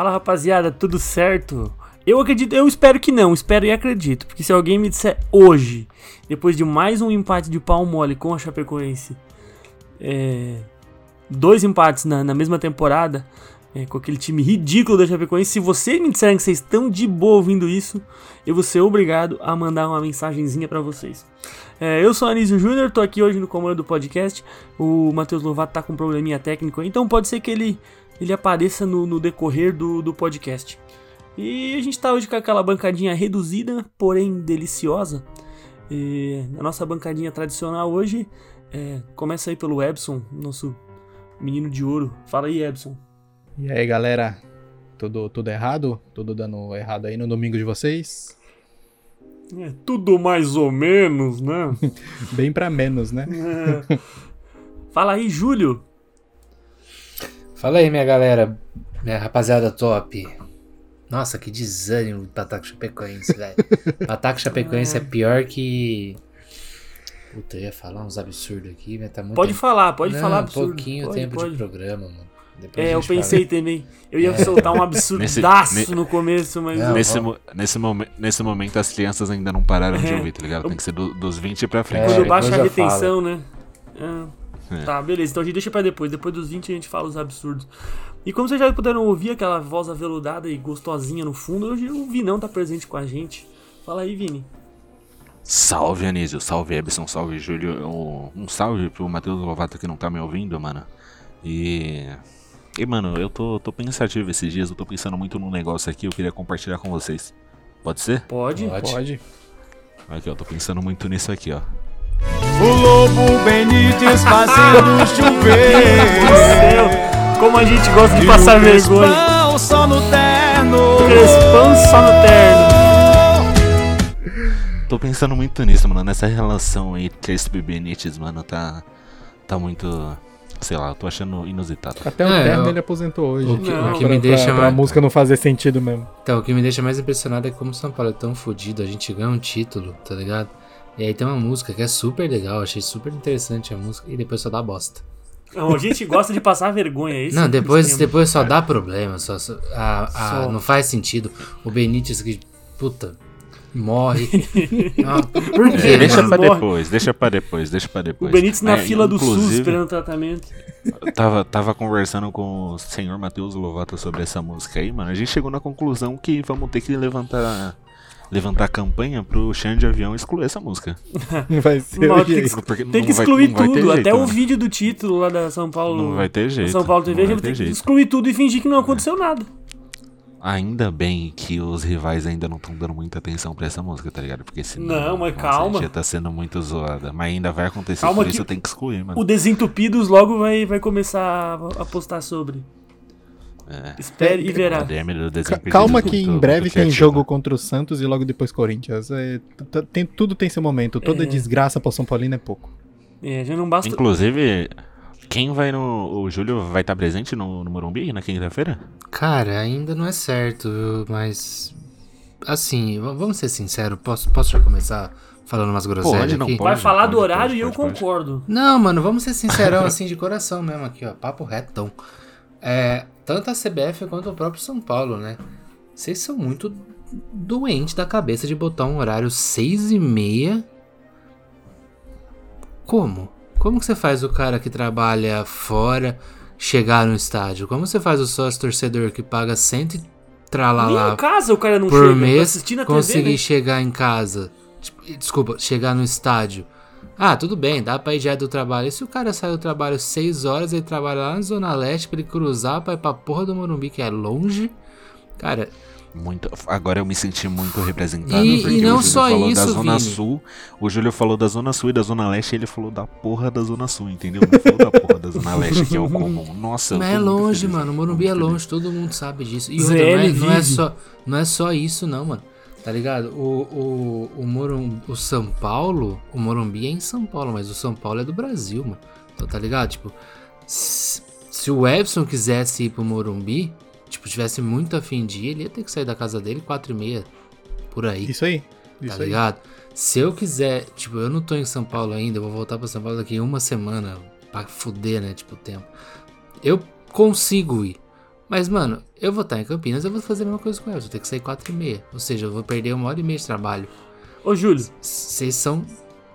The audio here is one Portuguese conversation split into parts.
Fala rapaziada, tudo certo? Eu acredito, eu espero que não, espero e acredito, porque se alguém me disser hoje, depois de mais um empate de pau mole com a Chapecoense, é, dois empates na, na mesma temporada, é, com aquele time ridículo da Chapecoense, se vocês me disserem que vocês estão de boa ouvindo isso, eu vou ser obrigado a mandar uma mensagenzinha pra vocês. É, eu sou Anísio Júnior, tô aqui hoje no comando do podcast. O Matheus Lovato tá com um probleminha técnico, então pode ser que ele, ele apareça no, no decorrer do, do podcast. E a gente tá hoje com aquela bancadinha reduzida, porém deliciosa. E a nossa bancadinha tradicional hoje é, começa aí pelo Ebson, nosso menino de ouro. Fala aí, Ebson. E aí, galera? Tudo, tudo errado? Tudo dando errado aí no domingo de vocês? É tudo mais ou menos, né? Bem pra menos, né? É. Fala aí, Júlio. Fala aí, minha galera, minha rapaziada top. Nossa, que desânimo do Ataque Chapecoense, velho. Ataque Chapecoense é pior que. Puta, eu ia falar uns absurdos aqui, mas tá muito. Pode falar, pode Não, falar um absurdo. pouquinho pode, tempo pode. de programa, mano. Depois É, eu pensei também. Eu ia soltar um absurdaço Nesse- no começo, mas. Não, nesse, mo- nesse, momen- nesse momento as crianças ainda não pararam de É. ouvir, tá ligado? Tem que ser do- dos 20 pra frente. Quando É, baixa a retenção, né? Ah, É. Tá, beleza. Então a gente deixa pra depois. Depois dos 20 a gente fala os absurdos. E como vocês já puderam ouvir aquela voz aveludada e gostosinha no fundo, hoje o Vinão tá presente com a gente. Fala aí, Vini. Salve, Anísio. Salve, Ebson. Salve, Júlio. Um, salve pro Matheus Lovato que não tá me ouvindo, mano. E... E, mano, eu tô, tô pensativo esses dias. Eu tô pensando muito num negócio aqui. Eu queria compartilhar com vocês. Pode ser? Pode? Pode. Pode. Aqui, ó. Tô pensando muito nisso aqui, ó. O Lobo Benítez fazendo chover. Céu, como a gente gosta de passar vergonha. Crespão só no terno. Crespão só no terno. Tô pensando muito nisso, mano. Nessa relação aí, Crespo e Benítez, mano. Tá... Tá muito... Sei lá, eu tô achando inusitado. Até o É, terno eu- ele aposentou hoje. O que, Não, o que Pra- me deixa pra, pra mais. música não fazer sentido mesmo. Então, o que me deixa mais impressionado é como o São Paulo é tão fodido. A gente ganha um título, tá ligado? E aí tem uma música que é super legal, achei super interessante a música, e depois só dá bosta. Não, a gente gosta de passar vergonha. Esse é não, o depois, depois só dá problema, só, só- a- a- Só. não faz sentido. O Benítez que, puta, morre. Ah, por quê, É, deixa mano? pra depois, deixa pra depois, deixa pra O depois. Benítez na É, fila do SUS esperando tratamento. Tava, tava conversando com o senhor Matheus Lovato sobre essa música aí, mano. A gente chegou na conclusão que vamos ter que levantar levantar a campanha pro Xande de Avião excluir essa música. Vai ser Não, o tem que. Porque Tem que excluir vai tudo, jeito, até o mano. vídeo do título lá da São Paulo. Não vai ter jeito. São Paulo TV, a vai gente ter tem que jeito. excluir tudo e fingir que não aconteceu nada. Ainda bem que os rivais ainda não estão dando muita atenção pra essa música, tá ligado? Porque senão. Não, mas nossa, calma. Já tá sendo muito zoada. Mas ainda vai acontecer, Calma por que isso tem que excluir, mano. O Desentupidos logo vai, vai começar a- a postar sobre. É. Espere e verá. Do Calma do- que do- em do breve tem jogo contra o Santos e logo depois Corinthians. É, tem, tudo tem seu momento. Toda É. desgraça pro São Paulino é pouco. É, já não basta. Inclusive, quem vai no. O Júlio vai estar presente no, no Morumbi na quinta-feira? Cara, ainda não é certo, mas. Assim, vamos ser sinceros, posso, posso já começar falando umas groselhas Pode, não aqui? pode. Vai falar do pode, horário pode, e eu pode, pode. concordo. Não, mano, vamos ser sincerão assim de coração mesmo aqui, ó. Papo retão. É, tanto a CBF quanto o próprio São Paulo, né? Vocês são muito doentes da cabeça de botar um horário seis e meia. Como? Como que você faz o cara que trabalha fora chegar no estádio? Como você faz o sócio torcedor que paga cento e tralalá em casa o cara não por chega pra mês conseguir né? chegar em casa. Tipo, Desculpa, chegar no estádio. Ah, tudo bem, dá pra ir direto do trabalho. E se o cara sai do trabalho 6 horas, ele trabalha lá na Zona Leste pra ele cruzar pra ir pra porra do Morumbi, que é longe. Cara, Muito, agora eu me senti muito representado. E- porque e não o Júlio só falou isso, da Zona Vini. Sul. O Júlio falou da Zona Sul e da Zona Leste e ele falou da porra da Zona Sul, entendeu? Não falou da porra da Zona Leste, que é o comum. Nossa, Mas é longe, feliz, mano. O Morumbi é feliz. longe, todo mundo sabe disso. E outra, não, é, não é só, não é só isso, não, mano. Tá ligado? O, o, o, Morum, o São Paulo, o Morumbi é em São Paulo, mas o São Paulo é do Brasil, mano. Então, tá ligado? Tipo, se, se o Everson quisesse ir pro Morumbi, tipo, tivesse muito afim de ir, ele ia ter que sair da casa dele 4 e meia, por aí. Isso aí. Tá Isso aí. ligado? Se eu quiser, tipo, eu não tô em São Paulo ainda, eu vou voltar pra São Paulo daqui uma semana pra fuder, né? Tipo, o tempo. Eu consigo ir. Mas, mano, eu vou estar em Campinas, eu vou fazer a mesma coisa com eles. Eu vou ter que sair 4 e meia. Ou seja, eu vou perder uma hora e meia de trabalho. Ô, Júlio, Vocês são.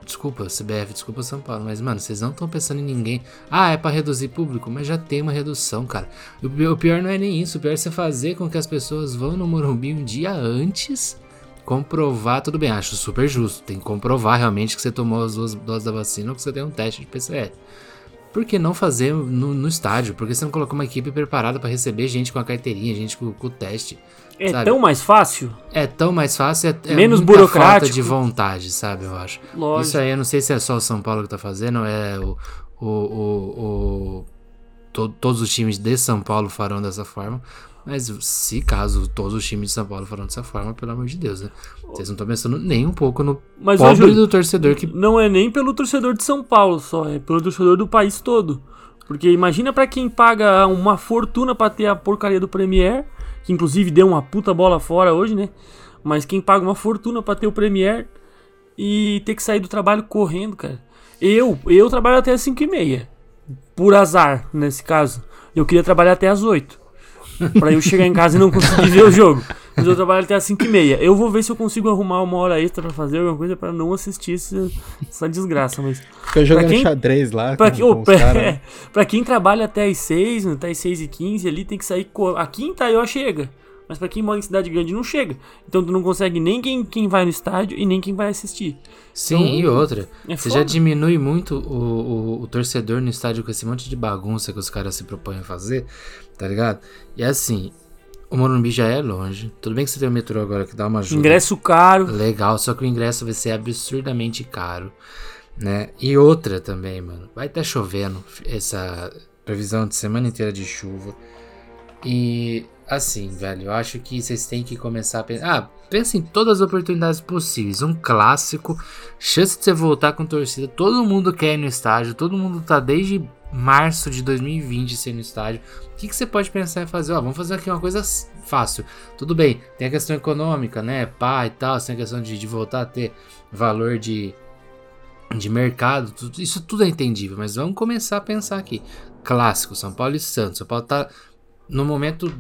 Desculpa, CBF, desculpa São Paulo, mas, mano, vocês não estão pensando em ninguém. Ah, é pra reduzir público, mas já tem uma redução, cara. O pior não é nem isso, o pior é você fazer com que as pessoas vão no Morumbi um dia antes, comprovar, tudo bem, acho super justo. Tem que comprovar realmente que você tomou as duas doses da vacina ou que você tem um teste de PCR. Por que não fazer no, no estádio? Por que você não colocou uma equipe preparada pra receber gente com a carteirinha, gente com, com o teste? é Sabe? tão mais fácil? É tão mais fácil, é, é Menos muita falta burocrático. de vontade, sabe, eu acho. Lógico. Isso aí, eu não sei se é só o São Paulo que tá fazendo, é o. o, o, o- to- todos os times de São Paulo farão dessa forma. Mas se caso todos os times de São Paulo farão dessa forma, pelo amor de Deus, né? Vocês não estão pensando nem um pouco no Mas, pobre Júlio, do torcedor que. não é nem pelo torcedor de São Paulo só, é pelo torcedor do país todo. Porque imagina pra quem paga uma fortuna pra ter a porcaria do Premier, que inclusive deu uma puta bola fora hoje, né? Mas quem paga uma fortuna pra ter o Premier e ter que sair do trabalho correndo, cara. Eu, eu trabalho até as 5 e meia. Por azar, nesse caso. Eu queria trabalhar até as 8. Pra eu chegar em casa e não conseguir ver o jogo. Mas eu trabalho até as 5 e meia. Eu vou ver se eu consigo arrumar uma hora extra pra fazer alguma coisa pra não assistir esse- essa desgraça. Mas Fica jogando quem- xadrez lá. pra, com- que- pra- né? pra quem trabalha até as 6, até as 6 e 15 ali, tem que sair. Aqui em Itaió chega. Mas pra quem mora em cidade grande não chega. Então tu não consegue nem quem, quem vai no estádio e nem quem vai assistir. Sim, e outra. É Você já diminui muito o, o, o torcedor no estádio com esse monte de bagunça que os caras se propõem a fazer, tá ligado? E assim, o Morumbi já é longe. Tudo bem que você tem o metrô agora que dá uma ajuda. Ingresso caro. Legal, só que o ingresso vai ser absurdamente caro, né? E outra também, mano. Vai estar chovendo essa previsão de semana inteira de chuva. E assim, velho, eu acho que vocês têm que começar a pensar. Ah, pensa em todas as oportunidades possíveis. Um clássico, chance de você voltar com torcida. Todo mundo quer ir no estádio, todo mundo tá desde março de 2020 sem ir no estádio. O que, que você pode pensar em fazer? Ó, vamos fazer aqui uma coisa fácil. Tudo bem, tem a questão econômica, né? Pá e tal, tem a questão de, de voltar a ter valor de, de mercado. tudo- isso tudo é entendível, mas vamos começar a pensar aqui. Clássico, São Paulo e Santos. São Paulo tá no momento,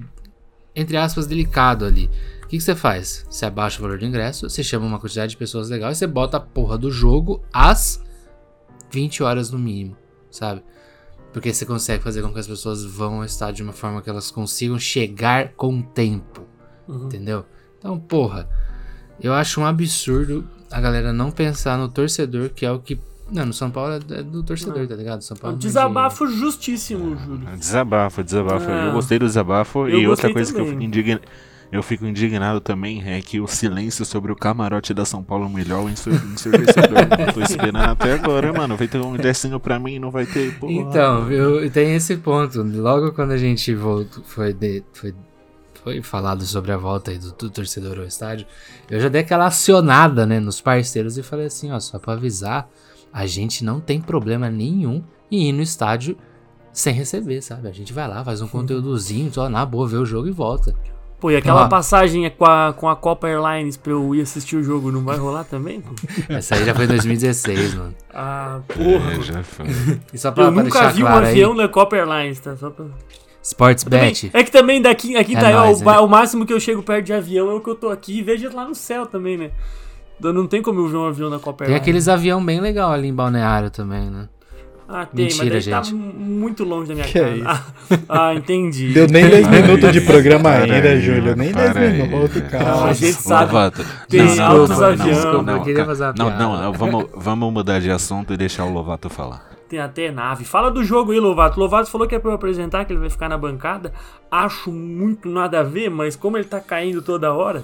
entre aspas, delicado ali. O que, que você faz? Você abaixa o valor do ingresso, você chama uma quantidade de pessoas legal e você bota a porra do jogo às 20 horas no mínimo, sabe? Porque você consegue fazer com que as pessoas vão ao estádio de uma forma que elas consigam chegar com tempo. Uhum. Entendeu? Então, porra, eu acho um absurdo a galera não pensar no torcedor, que é o que. Não, no São Paulo é do torcedor, tá ligado? São É Paulo um não é de- desabafo justíssimo, Júlio. Desabafo, desabafo. É. Eu gostei do desabafo. Eu e outra coisa que eu também. fico, indigna... eu fico indignado também é que o silêncio sobre o camarote da São Paulo melhor ensur... ensurdecedor. Eu Tô esperando até agora, mano. Vai ter um desenho pra mim, não vai ter. Porra. Então, eu, tem esse ponto. Logo quando a gente voltou, foi, de- foi, foi falado sobre a volta aí do, do torcedor ao estádio, eu já dei aquela acionada, né, nos parceiros e falei assim, ó, só pra avisar, a gente não tem problema nenhum em ir no estádio sem receber, sabe? A gente vai lá, faz um conteúdozinho, só na boa, vê o jogo e volta. Pô, e aquela Ah. passagem é com a, com a Copa Airlines pra eu ir assistir o jogo não vai rolar também? pô? Essa aí já foi em 2016, mano. Ah, porra. É, já foi. E só pra, Eu pra nunca vi um claro avião aí, na Copa Airlines, tá? Só pra... Sportsbet, É que também daqui, aqui É Itaió, nóis, né? o máximo que eu chego perto de avião é o que eu tô aqui e vejo lá no céu também, né? Não tem como eu ver um avião na Copa tem Airlines. aqueles avião bem legal ali em Balneário também, né? Ah, tem, Mentira, mas gente. tá mu- muito longe da minha Que casa. isso? Ah, ah, entendi. Deu nem 10 Para minutos de programa para ainda, aí, Júlio. Nem 10 para aí. minutos, Não, cara. a gente sabe. Lovato. Tem Não, não, altos não, não, aviões. não, eu queria fazer Não, não, vamos, vamos mudar de assunto e deixar o Lovato falar. Tem até nave. Fala do jogo aí, Lovato. Lovato falou que é pra eu apresentar, que ele vai ficar na bancada. Acho muito nada a ver, mas como ele tá caindo toda hora,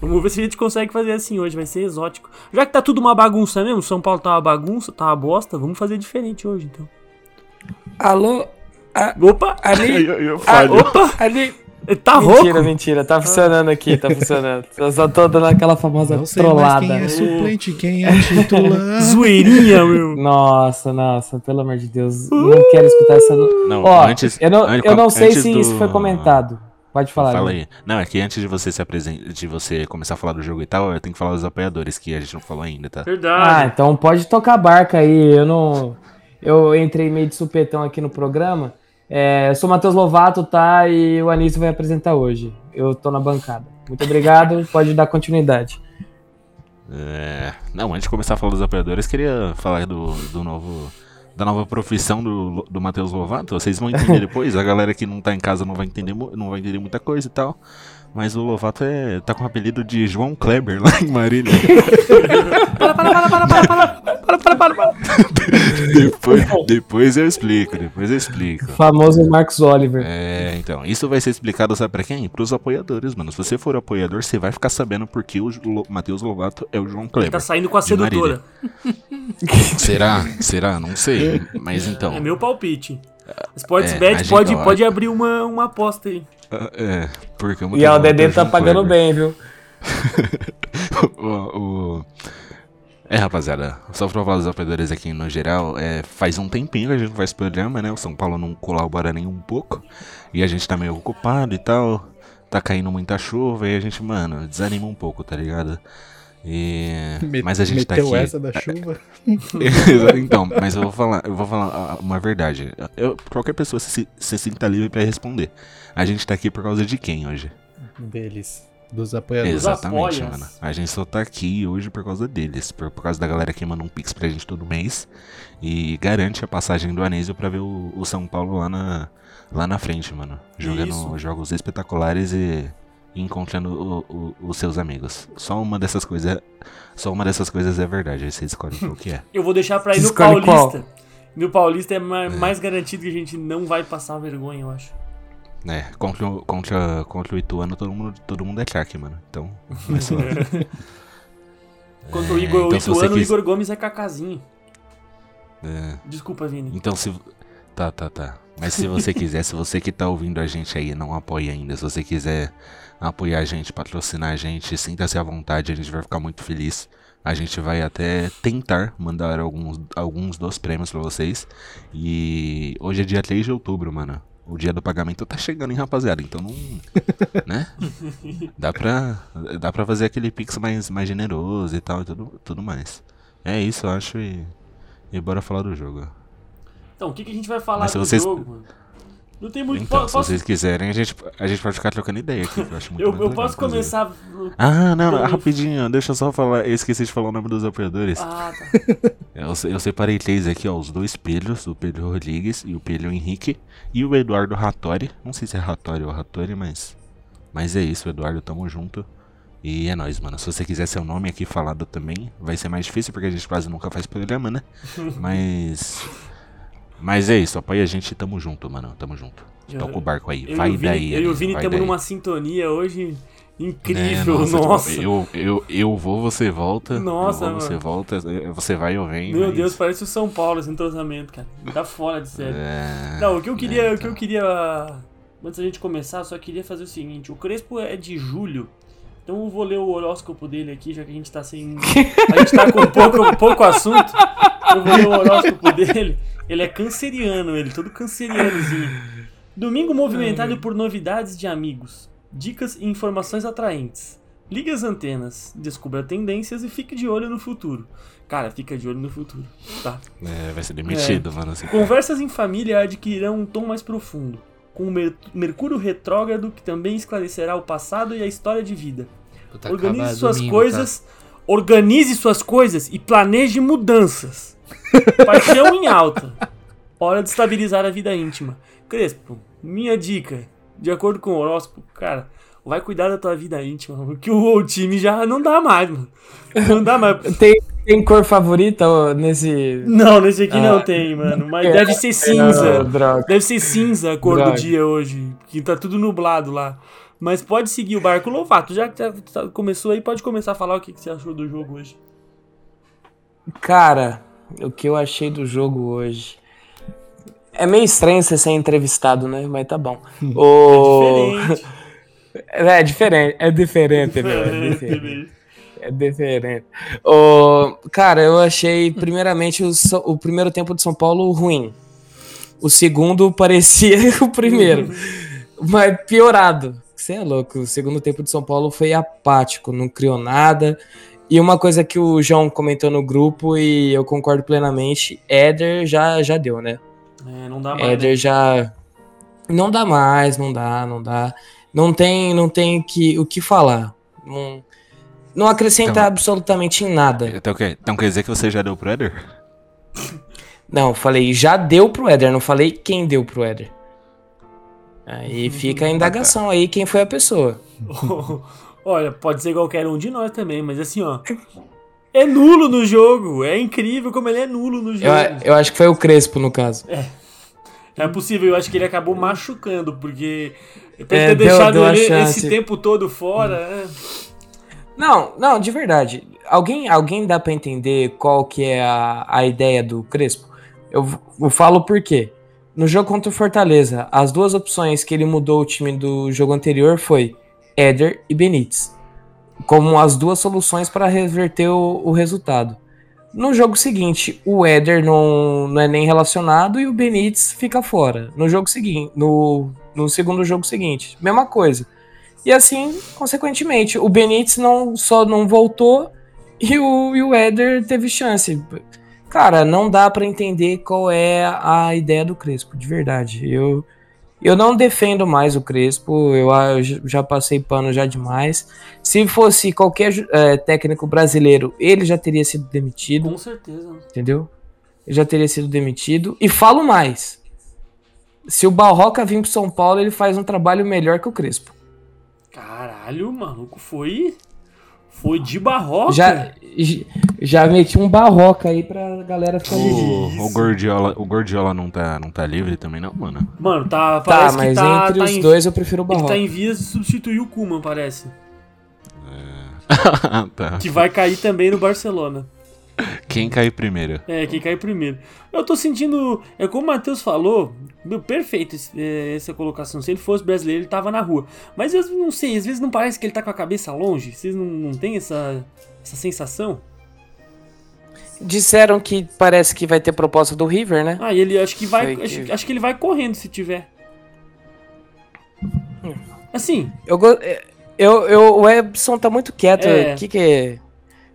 vamos ver se a gente consegue fazer assim hoje. Vai ser exótico. Já que tá tudo uma bagunça mesmo, São Paulo tá uma bagunça, tá uma bosta, vamos fazer diferente hoje então. Alô? Opa! Ali? Eu, eu falho. Opa! Ali? Tá mentira, rouco? mentira. Tá funcionando aqui, tá funcionando. Eu só tô dando aquela famosa Não sei trollada. mais quem é suplente, quem é titular. Zoeirinha, meu. Nossa, nossa, pelo amor de Deus. Não quero escutar essa. Não, Ó, antes. eu não, an- eu não sei antes se do- isso foi comentado. Pode falar. Fala aí. Não, é que antes de você se apresentar, de você começar a falar do jogo e tal, eu tenho que falar dos apoiadores, que a gente não falou ainda, tá? Ah, Verdade. então pode tocar a barca aí. Eu não. Eu entrei meio de supetão aqui no programa. É, eu sou o Matheus Lovato, tá? E o Anísio vai apresentar hoje. Eu tô na bancada. Muito obrigado, pode dar continuidade. É, Não, antes de começar a falar dos apoiadores, queria falar do, do novo. Da nova profissão do, do Matheus Lovato. Vocês vão entender depois. A galera que não tá em casa não vai entender, não vai entender muita coisa e tal. Mas o Lovato é, tá com o apelido de João Kleber lá em Marília. depois, depois eu explico, depois eu explico. O famoso Marcos Oliver. É, então, isso vai ser explicado, sabe pra quem? Pros apoiadores, mano. Se você for apoiador, você vai ficar sabendo porque o Lo- Matheus Lovato é o João Ele Kleber. tá saindo com a sedutora. Será? Será? Não sei. Mas então. É meu palpite. Sportsbet É, a pode, ó, pode abrir uma, uma aposta aí. É, porque o E Matheus Dedê é tá pagando Kleber. bem, viu? o, o- É, rapaziada, só pra falar dos apoiadores aqui no geral, é, faz um tempinho que a gente faz programa, né? O São Paulo não colabora nem um pouco. E a gente tá meio ocupado e tal. Tá caindo muita chuva e a gente, mano, desanima um pouco, tá ligado? E... Mas a gente tá Meteu aqui. essa da chuva. então, mas eu vou falar, eu vou falar uma verdade. Eu- qualquer pessoa se, se sinta livre pra responder. A gente tá aqui por causa de quem hoje? Deles. Dos apoiadores. Exatamente, apoias. mano. A gente só tá aqui hoje por causa deles. Por, por causa da galera que manda um pix pra gente todo mês. E garante a passagem do Anísio pra ver o, o São Paulo lá na, lá na frente, mano. Jogando Isso. jogos espetaculares e encontrando o- o- os seus amigos. Só uma dessas coisas. Só uma dessas coisas é verdade. Aí você escolhe qual que é. Eu vou deixar pra ir no Paulista. No Paulista é ma- mais garantido que a gente não vai passar vergonha, eu acho. É, contra, o- contra, contra o Ituano todo mundo, todo mundo é craque, mano. Então, é só. Contra o É, Igor então se você Ituano, o quis- Igor Gomes é cacazinho. É, Desculpa, Vini. então se. Tá, tá, tá. Mas se você quiser, se você que tá ouvindo a gente aí e não apoia ainda, se você quiser apoiar a gente, patrocinar a gente, sinta-se à vontade, a gente vai ficar muito feliz. A gente vai até tentar mandar alguns, alguns dos prêmios pra vocês. E hoje é dia 3 de outubro, mano. O dia do pagamento tá chegando, hein, rapaziada? Então não. né? Dá pra, dá pra fazer aquele pix mais, mais generoso e tal e tudo, tudo mais. É isso, eu acho. E, e bora falar do jogo. Então, o que, que a gente vai falar Mas do vocês- jogo, mano? Não tem muito. Então, po- se posso, vocês quiserem, a gente, a gente pode ficar trocando ideia aqui. Eu, acho muito eu, eu posso inclusive. começar. Ah, não, não, rapidinho, deixa eu só falar. Eu esqueci de falar o nome dos apoiadores. Ah, tá. Eu, eu separei três aqui, ó. Os dois Pedros, o Pedro Rodrigues e o Pedro Henrique. E o Eduardo Rattori. Não sei se é Rattori ou Rattori, mas. Mas é isso, Eduardo, tamo junto. E é nóis, mano. Se você quiser seu nome aqui falado também, vai ser mais difícil porque a gente quase nunca faz programa, né? Mas. Mas é isso, apoia a gente, tamo junto, mano. Tamo junto. Eu- Toca o barco aí, Eu vai e Vini, daí. eu e o Vini estamos numa sintonia hoje É, incrível. nossa. tipo, eu, eu, eu vou, você volta. Nossa, eu vou, você volta. Você vai, eu venho. Meu mas- Deus, parece o São Paulo esse entrosamento, cara. Tá fora de sério. É, Não, o que eu queria, é, o que eu queria antes da gente começar, só queria fazer o seguinte, o Crespo é de julho. Então eu vou ler o horóscopo dele aqui, já que a gente tá sem a gente tá com pouco, pouco assunto. Eu vou ler o horóscopo dele. Ele é canceriano, ele todo cancerianozinho. Domingo movimentado por novidades de amigos, dicas e informações atraentes. Ligue as antenas, descubra tendências e fique de olho no futuro. Cara, fica de olho no futuro, tá? É, vai ser demitido, mano. assim. Conversas em família adquirirão um tom mais profundo, com o Mer- Mercúrio retrógrado que também esclarecerá o passado e a história de vida. Puta, Organize suas domingo, coisas, organize suas coisas e planeje mudanças. Paixão em alta. Hora de estabilizar a vida íntima. Crespo, minha dica, de acordo com o horóscopo, cara, vai cuidar da tua vida íntima, porque o, o time já não dá mais, mano. Não dá mais. Tem, tem cor favorita nesse. Não, nesse aqui não Ah. tem, mano. Mas deve ser cinza. droga. Deve ser cinza a cor Droga. do dia hoje, que tá tudo nublado lá. Mas pode seguir o barco Lovato. Já que tá- tá- começou aí, pode começar a falar o que, que você achou do jogo hoje. Cara, o que eu achei do jogo hoje. É meio estranho você ser entrevistado, né? Mas tá bom. O... Diferente. É diferente, é diferente, meu, é diferente. É diferente. O... Cara, eu achei, primeiramente, o, So- o primeiro tempo de São Paulo ruim. O segundo parecia o primeiro. Mas piorado. Você é louco. O segundo tempo de São Paulo foi apático, não criou nada. E uma coisa que o João comentou no grupo, e eu concordo plenamente, Éder já, já deu, né? É, não dá mais. Éder né? já. Não dá mais, não dá, não dá. Não tem, não tem que, o que falar. Não, não acrescenta Então- absolutamente em nada. Então, quer- então quer dizer que você já deu pro Eder? Não, eu falei já deu pro Éder, não falei quem deu pro Éder. Uhum. Aí fica a indagação aí quem foi a pessoa. Olha, pode ser qualquer um de nós também, mas assim, ó. É nulo no jogo. É incrível como ele é nulo no Eu, jogo. eu acho que foi o Crespo, no caso. É possível, eu acho que ele acabou machucando, porque. Pra ele É, ter deu- deixado deu ele esse tempo todo fora. é. Não, não, de verdade. Alguém, alguém dá pra entender qual que é a, a ideia do Crespo? Eu, eu falo por quê. No jogo contra o Fortaleza, as duas opções que ele mudou o time do jogo anterior foi Éder e Benítez. Como as duas soluções para reverter o, o resultado. No jogo seguinte, o Éder não, não é nem relacionado e o Benítez fica fora. No jogo seguinte, no, no segundo jogo seguinte, mesma coisa. E assim, consequentemente, o Benítez não, só não voltou e o, e o Éder teve chance. Cara, não dá pra entender qual é a ideia do Crespo, de verdade. Eu, eu não defendo mais o Crespo, eu, ah, eu já passei pano já demais. Se fosse qualquer eh, técnico brasileiro, ele já teria sido demitido, Com certeza. entendeu? Ele já teria sido demitido. E falo mais. Se o Barroca vir pro São Paulo, ele faz um trabalho melhor que o Crespo. Caralho, o maluco foi. Foi de barroca. Já, já meti um barroca aí pra galera ficar. O, o Gordiola, o Gordiola não tá, não tá livre também, não, mano? Mano, tá. Tá, Parece mas que tá, entre tá os em, dois eu prefiro o Ele barroca. tá em vias de substituir o Kuman, parece. tá. Que vai cair também no Barcelona. Quem cair primeiro? É, quem cai primeiro. Eu tô sentindo. É como o Matheus falou, meu, perfeito é, essa colocação. Se ele fosse brasileiro, ele tava na rua. Mas eu não sei, às vezes não parece que ele tá com a cabeça longe. Vocês não, não têm essa, essa sensação? Disseram que parece que vai ter proposta do River, né? Ah, e ele acho que vai. Acho, que- acho que ele vai correndo se tiver. Assim, Eu, é, eu, eu, o Ebson tá muito quieto. É. O que que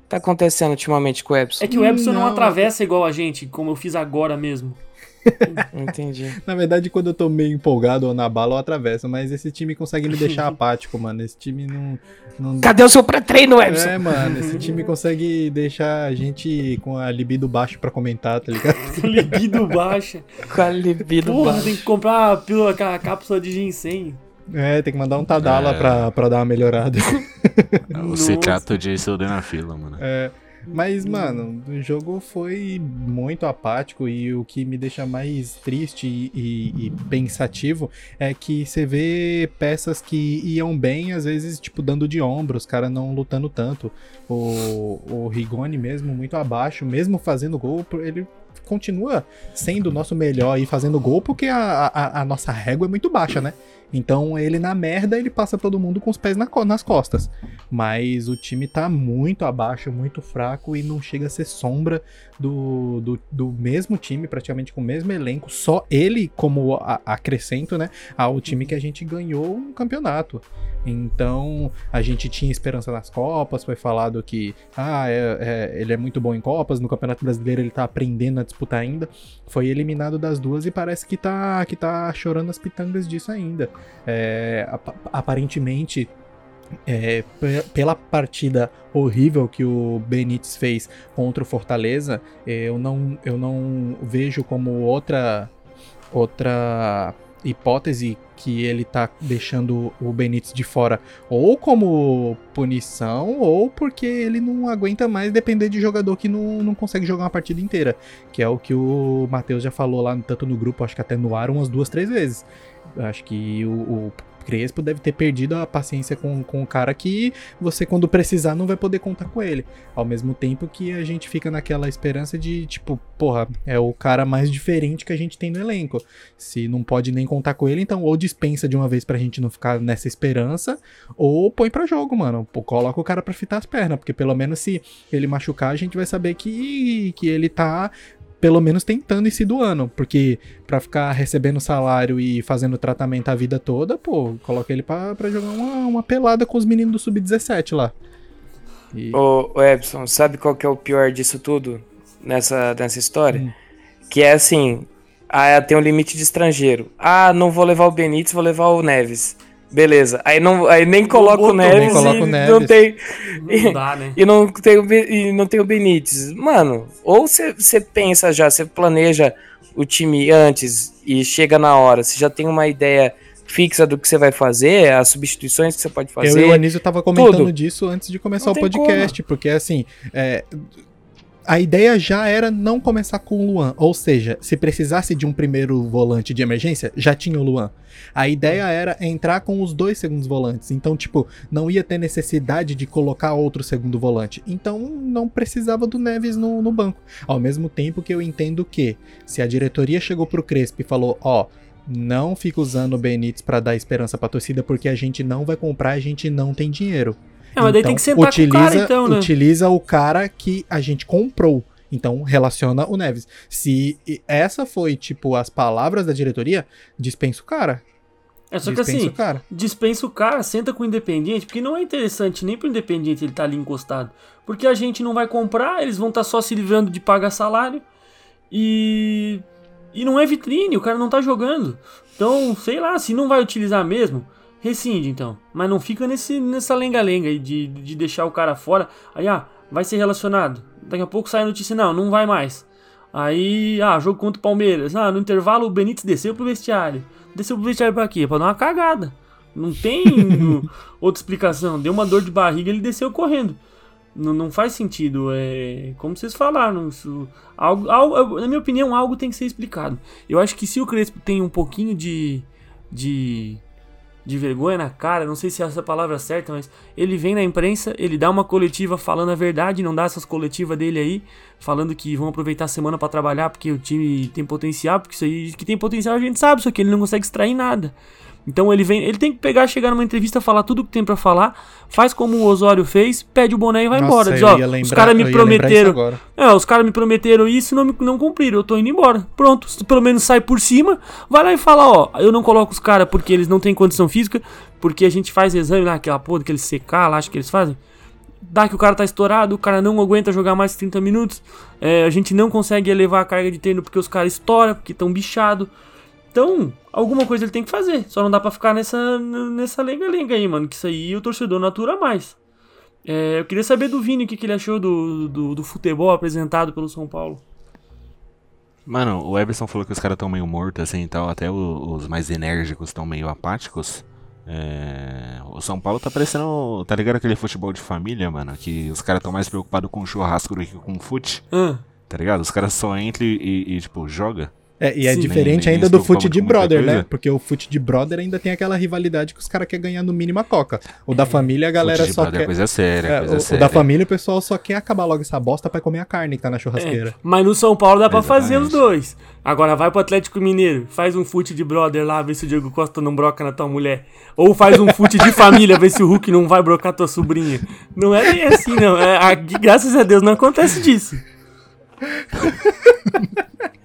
tá acontecendo ultimamente com o Ebson? é que o Epson não. Não. atravessa igual a gente, como eu fiz agora mesmo. Entendi. Na verdade, quando eu tô meio empolgado ou na bala, eu atravesso. Mas esse time consegue me deixar apático, mano. Esse time não. não... Cadê o seu pré-treino, Ebson? É, mano, esse time consegue deixar a gente com a libido baixo pra comentar, tá ligado? Libido baixa. Com a libido Porra, baixa. tem que comprar a pílula, a cápsula de ginseng. É, tem que mandar um Tadala É. pra, pra dar uma melhorada. O Nossa. citrato de sildenafila, mano. É, mas, mano, o jogo foi muito apático e o que me deixa mais triste e, e- e pensativo é que você vê peças que iam bem, às vezes, tipo, dando de ombro, os caras não lutando tanto. O, o Rigoni mesmo, muito abaixo, mesmo fazendo gol, ele continua sendo o nosso melhor e fazendo gol porque a, a, a nossa régua é muito baixa, né? Então ele na merda, ele passa todo mundo com os pés na nas costas. Mas o time tá muito abaixo, muito fraco e não chega a ser sombra do, do, do mesmo time, praticamente com o mesmo elenco. Só ele como a- acrescento, né? Ao time que a gente ganhou um campeonato. Então a gente tinha esperança nas Copas, foi falado que ah, é- é, ele é muito bom em Copas, no Campeonato Brasileiro ele tá aprendendo a disputar ainda. Foi eliminado das duas e parece que tá, que tá chorando as pitangas disso ainda. É, ap- aparentemente, é, pe- pela partida horrível que o Benítez fez contra o Fortaleza, é, eu não, eu não vejo como outra outra hipótese que ele tá deixando o Benítez de fora ou como punição ou porque ele não aguenta mais depender de jogador que não, não consegue jogar uma partida inteira, que é o que o Matheus já falou lá tanto no grupo, acho que até no ar umas duas, três vezes. Acho que o, o Crespo deve ter perdido a paciência com, com o cara que você, quando precisar, não vai poder contar com ele. Ao mesmo tempo que a gente fica naquela esperança de, tipo, porra, é o cara mais diferente que a gente tem no elenco. Se não pode nem contar com ele, então ou dispensa de uma vez pra gente não ficar nessa esperança, ou põe pra jogo, mano. Coloca o cara pra fitar as pernas, porque pelo menos se ele machucar, a gente vai saber que, que ele tá pelo menos tentando esse do ano, porque pra ficar recebendo salário e fazendo tratamento a vida toda, pô, coloca ele pra, pra jogar uma, uma pelada com os meninos do Sub-17 lá. E- Ô, Epson, sabe qual que é o pior disso tudo nessa, nessa história? Que é assim, ah, tem um limite de estrangeiro. Ah, não vou levar o Benítez, vou levar o Neves. Beleza. Aí, não, aí nem coloca o botou, nem Neves coloca e o não Neves. tem... Não dá, né? E não tem e não tem o Benítez. Mano, ou você pensa já, você planeja o time antes e chega na hora, você já tem uma ideia fixa do que você vai fazer, as substituições que você pode Eu fazer. e o Anísio tava comentando tudo. disso antes de começar Não o podcast, porque assim, é, a ideia já era não começar com o Luan, ou seja, se precisasse de um primeiro volante de emergência, já tinha o Luan. A ideia era entrar com os dois segundos volantes, então tipo, não ia ter necessidade de colocar outro segundo volante, então não precisava do Neves no, no banco. Ao mesmo tempo que eu entendo que, se a diretoria chegou pro Crespo e falou, ó, não fica usando o Benítez pra dar esperança pra torcida, porque a gente não vai comprar, a gente não tem dinheiro. É, mas daí Então, tem que sentar utiliza, com o cara, então, né? Utiliza o cara que a gente comprou. Então, relaciona o Neves. Se essa foi, tipo, as palavras da diretoria, dispensa o cara. É só que dispensa assim, o cara. dispensa o cara, senta com o Independiente, porque não é interessante nem pro Independiente ele tá ali encostado. Porque a gente não vai comprar, eles vão estar só se livrando de pagar salário. E. E não é vitrine, o cara não tá jogando. Então, sei lá, se não vai utilizar mesmo, rescinde então. Mas não fica nesse, nessa lenga-lenga aí de, de deixar o cara fora. Aí, ah, vai ser relacionado. Daqui a pouco sai a notícia, não, não vai mais. Aí, ah, jogo contra o Palmeiras. Ah, no intervalo o Benítez desceu pro vestiário. Desceu pro vestiário pra quê? Pra dar uma cagada. Não tem outra explicação. Deu uma dor de barriga, ele desceu correndo. Não, não faz sentido. É como vocês falaram. Isso, algo, algo- na minha opinião, algo tem que ser explicado. Eu acho que se o Crespo tem um pouquinho de, de, de vergonha na cara, não sei se essa palavra é certa, mas ele vem na imprensa, ele dá uma coletiva falando a verdade, não dá essas coletivas dele aí, falando que vão aproveitar a semana pra trabalhar porque o time tem potencial, porque isso aí que tem potencial a gente sabe, só que ele não consegue extrair nada. Então ele vem, ele tem que pegar, chegar numa entrevista, falar tudo o que tem pra falar, faz como o Osório fez, pede o boné e vai embora. Diz, ó, ia os lembrar- caras me lembrar prometeram, é, os caras me prometeram isso e não, me- não cumpriram. Eu tô indo embora. Pronto. Pelo menos sai por cima, vai lá e fala, ó, eu não coloco os caras porque eles não têm condição física, porque a gente faz exame lá, aquela porra, aquele CK lá, acho que eles fazem. Dá que o cara tá estourado, o cara não aguenta jogar mais de 30 minutos. é, a gente não consegue elevar a carga de treino porque os caras estouram, porque estão bichados. Então, alguma coisa ele tem que fazer. Só não dá pra ficar nessa nessa lenga-lenga aí, mano. Que isso aí o torcedor natura mais. É, eu queria saber do Vini o que, que ele achou do, do, do futebol apresentado pelo São Paulo. Mano, o Everson falou que os caras estão meio mortos assim e tal, até o- os mais enérgicos estão meio apáticos. É, O São Paulo tá parecendo. Tá ligado aquele futebol de família, mano? Que os caras estão mais preocupados com churrasco do que com fute, Ah, tá ligado? Os caras só entram e, e, e, tipo, joga. É, e é Sim. diferente Nem- nem ainda do fute de brother, né? Porque o fute de brother ainda tem aquela rivalidade que os caras querem ganhar no mínimo a coca. O da família, a galera só é quer. coisa séria, É, coisa o- o, séria. da família, o pessoal só quer acabar logo essa bosta pra comer a carne que tá na churrasqueira. é. Mas no São Paulo dá pra fazer os dois. Agora vai pro Atlético Mineiro, faz um fute de brother lá, vê se o Diego Costa não broca na tua mulher. Ou faz um fute de família, vê se o Hulk não vai brocar tua sobrinha. Não é bem assim, não. É, aqui, graças a Deus não acontece disso.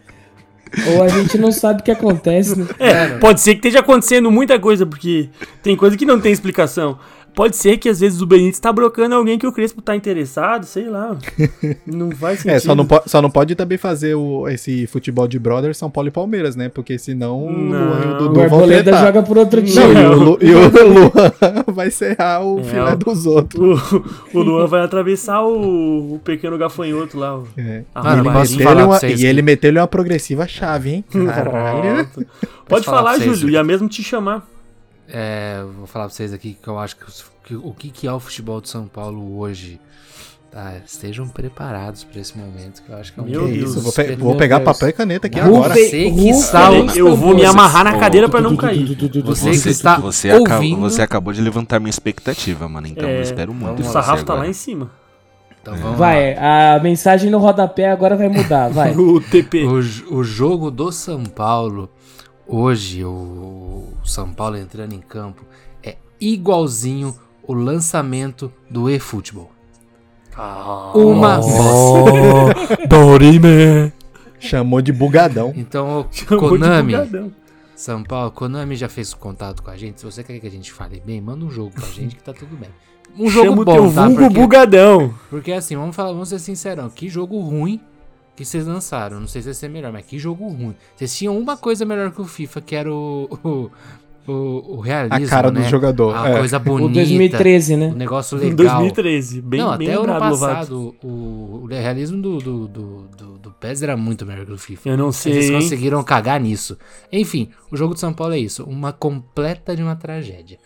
Ou a gente não sabe o que acontece, né? É, pode ser que esteja acontecendo muita coisa, porque tem coisa que não tem explicação. Pode ser que às vezes o Benítez tá brocando alguém que o Crespo tá interessado, sei lá. Não faz sentido. É, só não, po- só não pode também fazer o, esse futebol de brother São Paulo e Palmeiras, né? Porque senão o Não. Luan e o O Dudu vão Arboleda tretar. joga por outro time. Não, e o, Lu- e o Luan vai serrar o É, filé o- dos outros. O, o Luan vai atravessar o, o pequeno gafanhoto lá. o- É. a Mano, Ele uma- e ele meteu-lhe uma progressiva chave, hein? Caralho. Pode falar falar, Júlio, ia mesmo te chamar. É, vou falar pra vocês aqui que eu acho que, que o que, que é o futebol de São Paulo hoje. Tá, estejam preparados pra esse momento, que eu acho que é um Meu Que Deus, isso, vou, pe- Meu vou pegar Deus. papel e caneta aqui agora. Você que está. Eu vou me amarrar na cadeira pra não cair. Você que Você, está você, ouvindo. você acabou de levantar minha expectativa, mano. Então É, eu espero muito. O sarrafo tá lá em cima. Então vamos Vai, a mensagem no rodapé agora vai mudar, vai. O TP. O, o jogo do São Paulo, hoje, o São Paulo entrando em campo, é igualzinho o lançamento do eFootball. Uma bosta. Dorime. Chamou de bugadão. Então, Chamou de Konami, bugadão. São Paulo, Konami já fez contato com a gente. Se você quer que a gente fale bem, manda um jogo pra gente que tá tudo bem. Um jogo Chama o bom, teu tá? vulgo Porque, bugadão. porque assim, vamos falar, vamos ser sincerão, que jogo ruim que vocês lançaram. Não sei se vai ser melhor, mas que jogo ruim. Vocês tinham uma coisa melhor que o FIFA, que era o, o, o, o A realismo, cara né? do jogador. A é. coisa O bonita. 2013, O né? negócio Em legal. 2013. Bem, não, bem até o ano lembrado, Lovato. passado, o, o realismo do, do, do, do, do PES era muito melhor que o FIFA. Eu não sei. Eles conseguiram cagar nisso. Enfim, o jogo de São Paulo é isso. Uma completa de uma tragédia.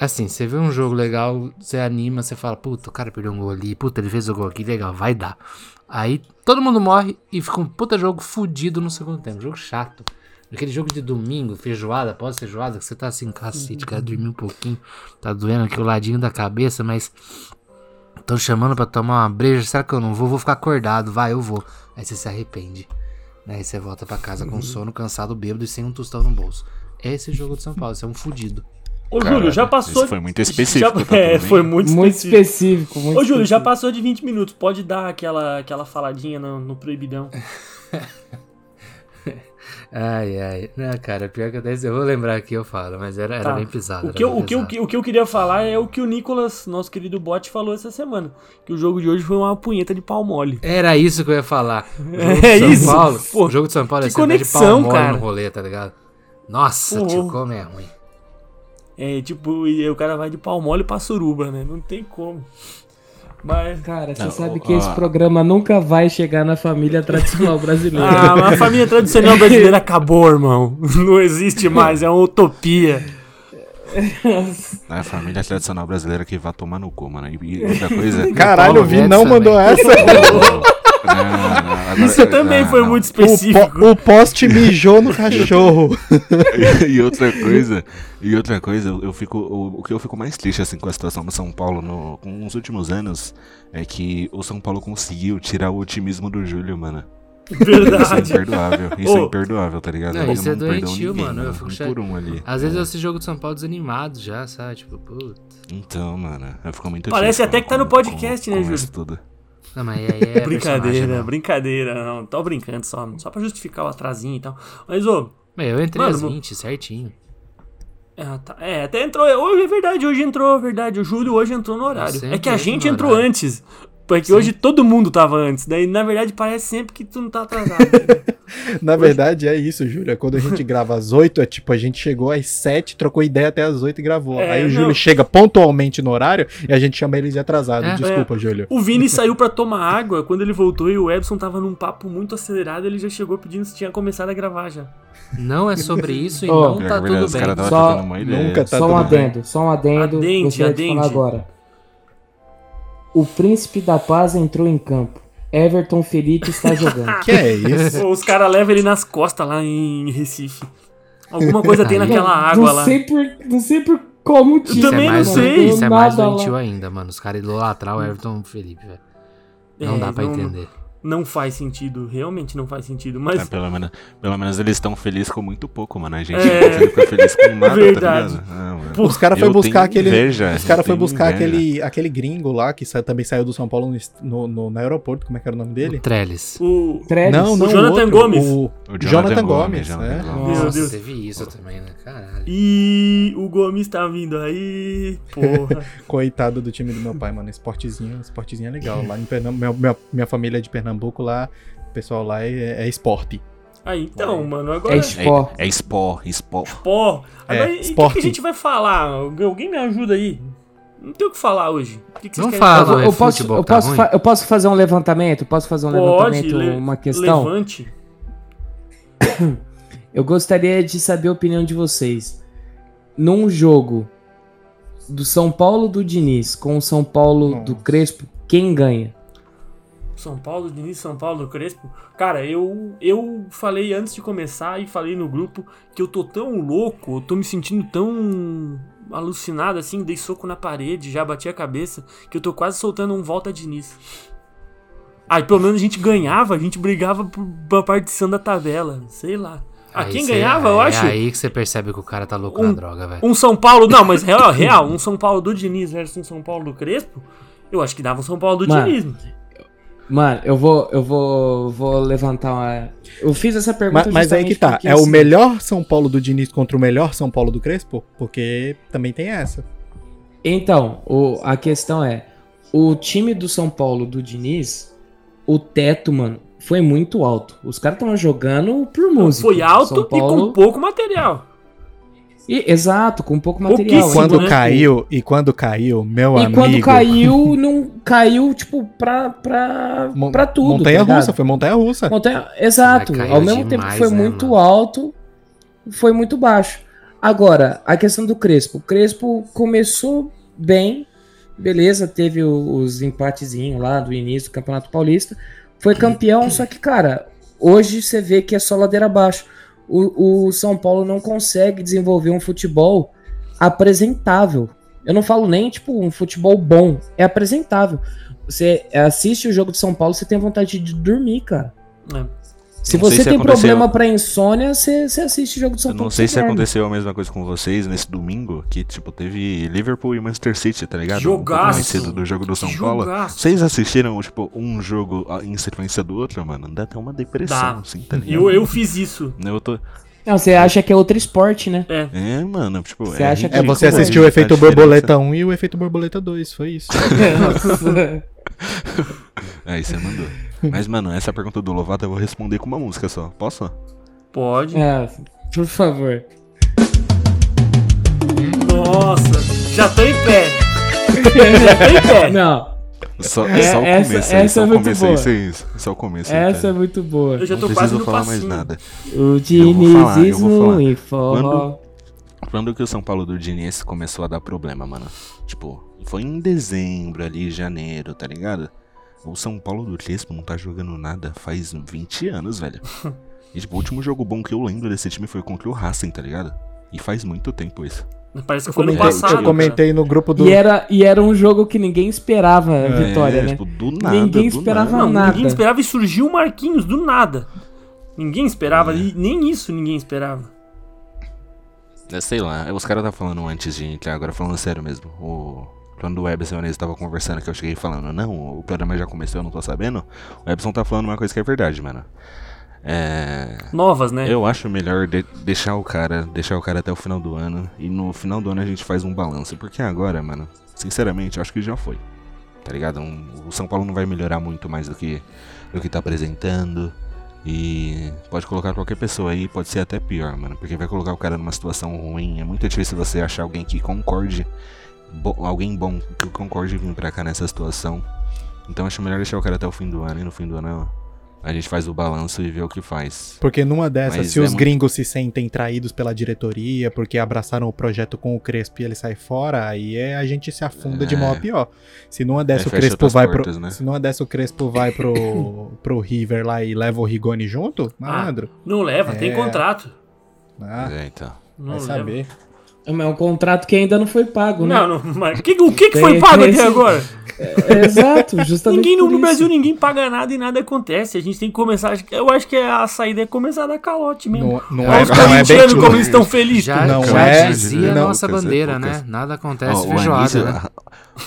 Assim, você vê um jogo legal, você anima, você fala, puta, o cara perdeu um gol ali, puta, ele fez o gol aqui, legal, vai dar. Aí todo mundo morre e fica um puta jogo fudido no segundo tempo. Jogo chato. Aquele jogo de domingo, feijoada, pós feijoada, que você tá assim, cacete, quero dormir um pouquinho, tá doendo aqui o ladinho da cabeça, mas Tô chamando pra tomar uma breja, será que eu não vou? Vou ficar acordado, vai, eu vou. Aí você se arrepende. Aí você volta pra casa com sono, cansado, bêbado e sem um tostão no bolso. Esse é o jogo de São Paulo, você é um fudido. Ô, Júlio, já passou. isso foi muito específico, Já, tá é, foi muito, Muito específico. específico. Muito Ô, Júlio, já específico. passou de 20 minutos. Pode dar aquela, aquela faladinha no, no proibidão. Ai, ai. Não, cara, pior que até eu vou lembrar aqui, eu falo, mas era, era Tá. bem pisado. O era que, eu, o, que, eu- o que eu queria falar é o que o Nicolas, nosso querido bot, falou essa semana. Que o jogo de hoje foi uma punheta de pau mole. Era isso que eu ia falar. O jogo É de São isso? Paulo, Pô, o jogo de São Paulo é andar de pau conexão, mole cara. no rolê, tá ligado? Nossa, Pô. tio, como é ruim. É tipo, e o cara vai de pau mole pra suruba, né? Não tem como. Mas. Cara, você Não, sabe ó, que esse ó. programa nunca vai chegar na família tradicional brasileira. Ah, mas a família tradicional brasileira acabou, irmão. Não existe mais, é uma utopia. É a família tradicional brasileira que vai tomar no cu, mano. E, outra coisa. Caralho, o Vi não também. mandou essa. Não, Isso também não, foi muito O, específico. po- o poste mijou no cachorro. e outra coisa, e outra coisa, eu, fico, o, o que eu fico mais triste assim com a situação do São Paulo no, com os últimos anos é que o São Paulo conseguiu tirar o otimismo do Júlio, mano. Isso é Verdade. imperdoável, isso é Ô. imperdoável, tá ligado? Não, isso é doentio, mano, eu fico um chateado. por um ali. Às vezes eu assisto jogo de São Paulo desanimado já, sabe? Tipo, puta. Então, mano, eu fico muito Parece até com- que tá no podcast, com- né, Júlio? tudo. Não, mas aí é, brincadeira, não. brincadeira, não. Tô brincando só, só pra justificar o atrasinho e tal. Mas, ô, Meu, eu entrei Mano, às mo- 20, certinho. é, tá- é, até entrou. Hoje é verdade, hoje entrou, verdade. O Júlio hoje entrou no horário. É que a gente entrou antes. Porque hoje todo mundo tava antes. Daí, na verdade, parece sempre que tu não tá atrasado. né? Na verdade, é isso, Júlio. É Quando a gente grava às 8, é tipo, a gente chegou às 7, trocou ideia até às 8 e gravou. É, Aí o não. Júlio chega pontualmente no horário e a gente chama ele de atrasado. É. Desculpa, Júlio. o Vini saiu pra tomar água. Quando ele voltou e o Ebson tava num papo muito acelerado, ele já chegou pedindo se tinha começado a gravar já. Não é sobre isso e Ó, não tá verdade, tudo bem. Só-. Nunca tá só um tudo bem. adendo, só um adendo. Falar adende. agora. O príncipe da paz entrou em campo. Everton Felipe está jogando. Que é isso? Pô, Os caras levam ele nas costas lá em Recife. Alguma coisa tem naquela água não lá. Sei por, não sei por qual motivo. Isso também é não mais, sei. Isso é mais doentio ainda, mano. Os caras idolatrar o Everton Felipe, velho. Não É, dá pra não- entender. Não faz sentido, realmente não faz sentido. É, Mas pelo, menos, pelo menos eles estão felizes com muito pouco, mano. A gente É. não fica feliz com nada, Verdade. tá ligado? Ah, mano. Pô, Os caras foi buscar aquele. inveja, os caras foi buscar inveja. aquele, aquele gringo lá que sa- também saiu do São Paulo no, no, no- no aeroporto. Como é que era o nome O dele? Trellis. o. Trellis. Não, não. O Jonathan outro, Gomes. O, O Jonathan Gomes. Jonathan né? Gomes. Meu Nossa, Deus. teve isso também, né? Caralho. E o Gomes tá vindo aí. Porra. Coitado do time do meu pai, mano. Esportezinho, esportezinho é legal. Lá em Pernambuco, minha, minha, minha família é de Pernambuco, lá, o pessoal lá é, é esporte. Aí então, mano, agora. É Sport. É, é Sport, Sport. Pó. É, Agora, e o que, esporte. que a gente vai falar? Alguém me ajuda aí? Não tem o que falar hoje. O que que vocês Não querem fala. falar? é eu, posso, futebol eu, tá posso eu posso fazer um levantamento? Posso fazer um Pode, levantamento, le- uma questão? Levante. Eu gostaria de saber a opinião de vocês. Num jogo do São Paulo do Diniz com o São Paulo do Nossa. Crespo, quem ganha? São Paulo, Diniz, São Paulo, Crespo. Cara, eu eu falei antes de começar e falei no grupo que eu tô tão louco, eu tô me sentindo tão alucinado assim, dei soco na parede, já bati a cabeça, que eu tô quase soltando um volta Diniz. Aí pelo menos a gente ganhava, a gente brigava por- pra partição da tabela, sei lá. Ah, Aí quem cê- ganhava, eu é acho? aí que você percebe que o cara tá louco Um- na droga, velho. Um São Paulo, não, mas real, real, um São Paulo do Diniz versus um São Paulo do Crespo, eu acho que dava um São Paulo do Mano, Diniz. Mano. Eu vou, eu vou, vou levantar uma. Eu fiz essa pergunta. Mas, mas aí que tá. porque, É o assim, melhor São Paulo do Diniz contra o melhor São Paulo do Crespo? Porque também tem essa. Então, o- a questão é: o time do São Paulo do Diniz, o teto, mano, foi muito alto. Os caras estavam jogando por música. Foi alto São e com pouco material. E- exato, com pouco material. Pouquíssimo, Quando né? caiu, e quando caiu, meu E amigo. quando caiu, não caiu, tipo, pra, pra, Mon- pra tudo. Montanha tá russa, foi montanha russa. Montanha, exato. Ao mesmo tempo que demais, foi né, muito mano? alto, foi muito baixo. Agora, a questão do Crespo. O Crespo começou bem, beleza, teve os empatezinhos lá do início do Campeonato Paulista. Foi campeão, só que, cara, hoje você vê que é só ladeira abaixo. O, o São Paulo não consegue desenvolver um futebol apresentável. Eu não falo nem, tipo, um futebol bom. É apresentável. Você assiste o jogo de São Paulo, você tem vontade de dormir, cara. É. Se Não você se tem aconteceu- problema pra insônia, você, você assiste o jogo de São Eu Paulo. não sei se dorme. aconteceu a mesma coisa com vocês nesse domingo, que, tipo, teve Liverpool e Manchester City, tá ligado? Um Jogaço. mais cedo do jogo do São Paulo. Vocês assistiram, tipo, um jogo ah, em sequência do outro, mano? Dá até uma depressão, Dá. assim, tá ligado? Eu, eu fiz isso. Eu tô... Não, você acha que é outro esporte, né? É. É, mano, tipo... Você acha que É, você assistiu o a efeito borboleta 1 e o efeito borboleta 2, foi isso. Aí você mandou. Mas, mano, essa pergunta do Lovato eu vou responder com uma música só. Posso? Pode. é, por favor. Nossa, já tô em pé. já tô em pé. Não, Só, É, só o essa- começo aí, essa só é o muito boa. vocês. Só o começo aí, essa é cara. muito boa. Eu já tô Não quase no falar mais passinho. nada. O dinizismo em forró. Quando que o São Paulo do Diniz começou a dar problema, mano? Tipo, foi em dezembro ali, janeiro, tá ligado? O São Paulo do Crespo não tá jogando nada faz 20 anos, velho. E tipo, o último jogo bom que eu lembro desse time foi contra o Racing, tá ligado? E faz muito tempo isso. Parece que foi no passado. eu comentei no grupo do. E era, e era um jogo que ninguém esperava a vitória, é, né? tipo, do nada, Ninguém do esperava nada. Não, nada. ninguém esperava e surgiu o Marquinhos do nada. Ninguém esperava, e nem isso ninguém esperava. É, sei lá, os caras tá falando antes de entrar, agora falando sério mesmo. O... Quando o Webson e o tava conversando, que eu cheguei falando, não, o programa já começou, eu não tô sabendo. O Webson tá falando uma coisa que é verdade, mano. É. Novas, né? Eu acho melhor de- deixar o cara, deixar o cara até o final do ano e no final do ano a gente faz um balanço, porque agora, mano, sinceramente, eu acho que já foi. Tá ligado? Um- o São Paulo não vai melhorar muito mais do que do que tá apresentando e pode colocar qualquer pessoa aí, pode ser até pior, mano, porque vai colocar o cara numa situação ruim. É muito difícil você achar alguém que concorde, bo- alguém bom que concorde vir pra cá nessa situação. Então acho melhor deixar o cara até o fim do ano e no fim do ano a gente faz o balanço e vê o que faz. Porque numa dessas, Mas se é os muito- gringos se sentem traídos pela diretoria, porque abraçaram o projeto com o Crespo e ele sai fora, aí é, a gente se afunda de É. mal a pior. Se numa dessa É, o Crespo vai portas, pro. né? Se numa dessa o Crespo vai pro, pro River lá e leva o Rigoni junto, malandro. Não leva, tem É. contrato. Ah, É, então. Não vai leva. saber. É um contrato que ainda não foi pago, né? Não, não, mas o que, o que, que foi pago até agora? É, Exato, justamente Ninguém no, por no isso. Brasil ninguém paga nada e nada acontece. A gente tem que começar. Eu acho que a saída é começar a dar calote mesmo. Não, não é, os não é bem corintianos como eles estão felizes. Já, Não já é- dizia a não, nossa Lucas, bandeira, né? Nada acontece Ó, o feijoada, Anísio- né?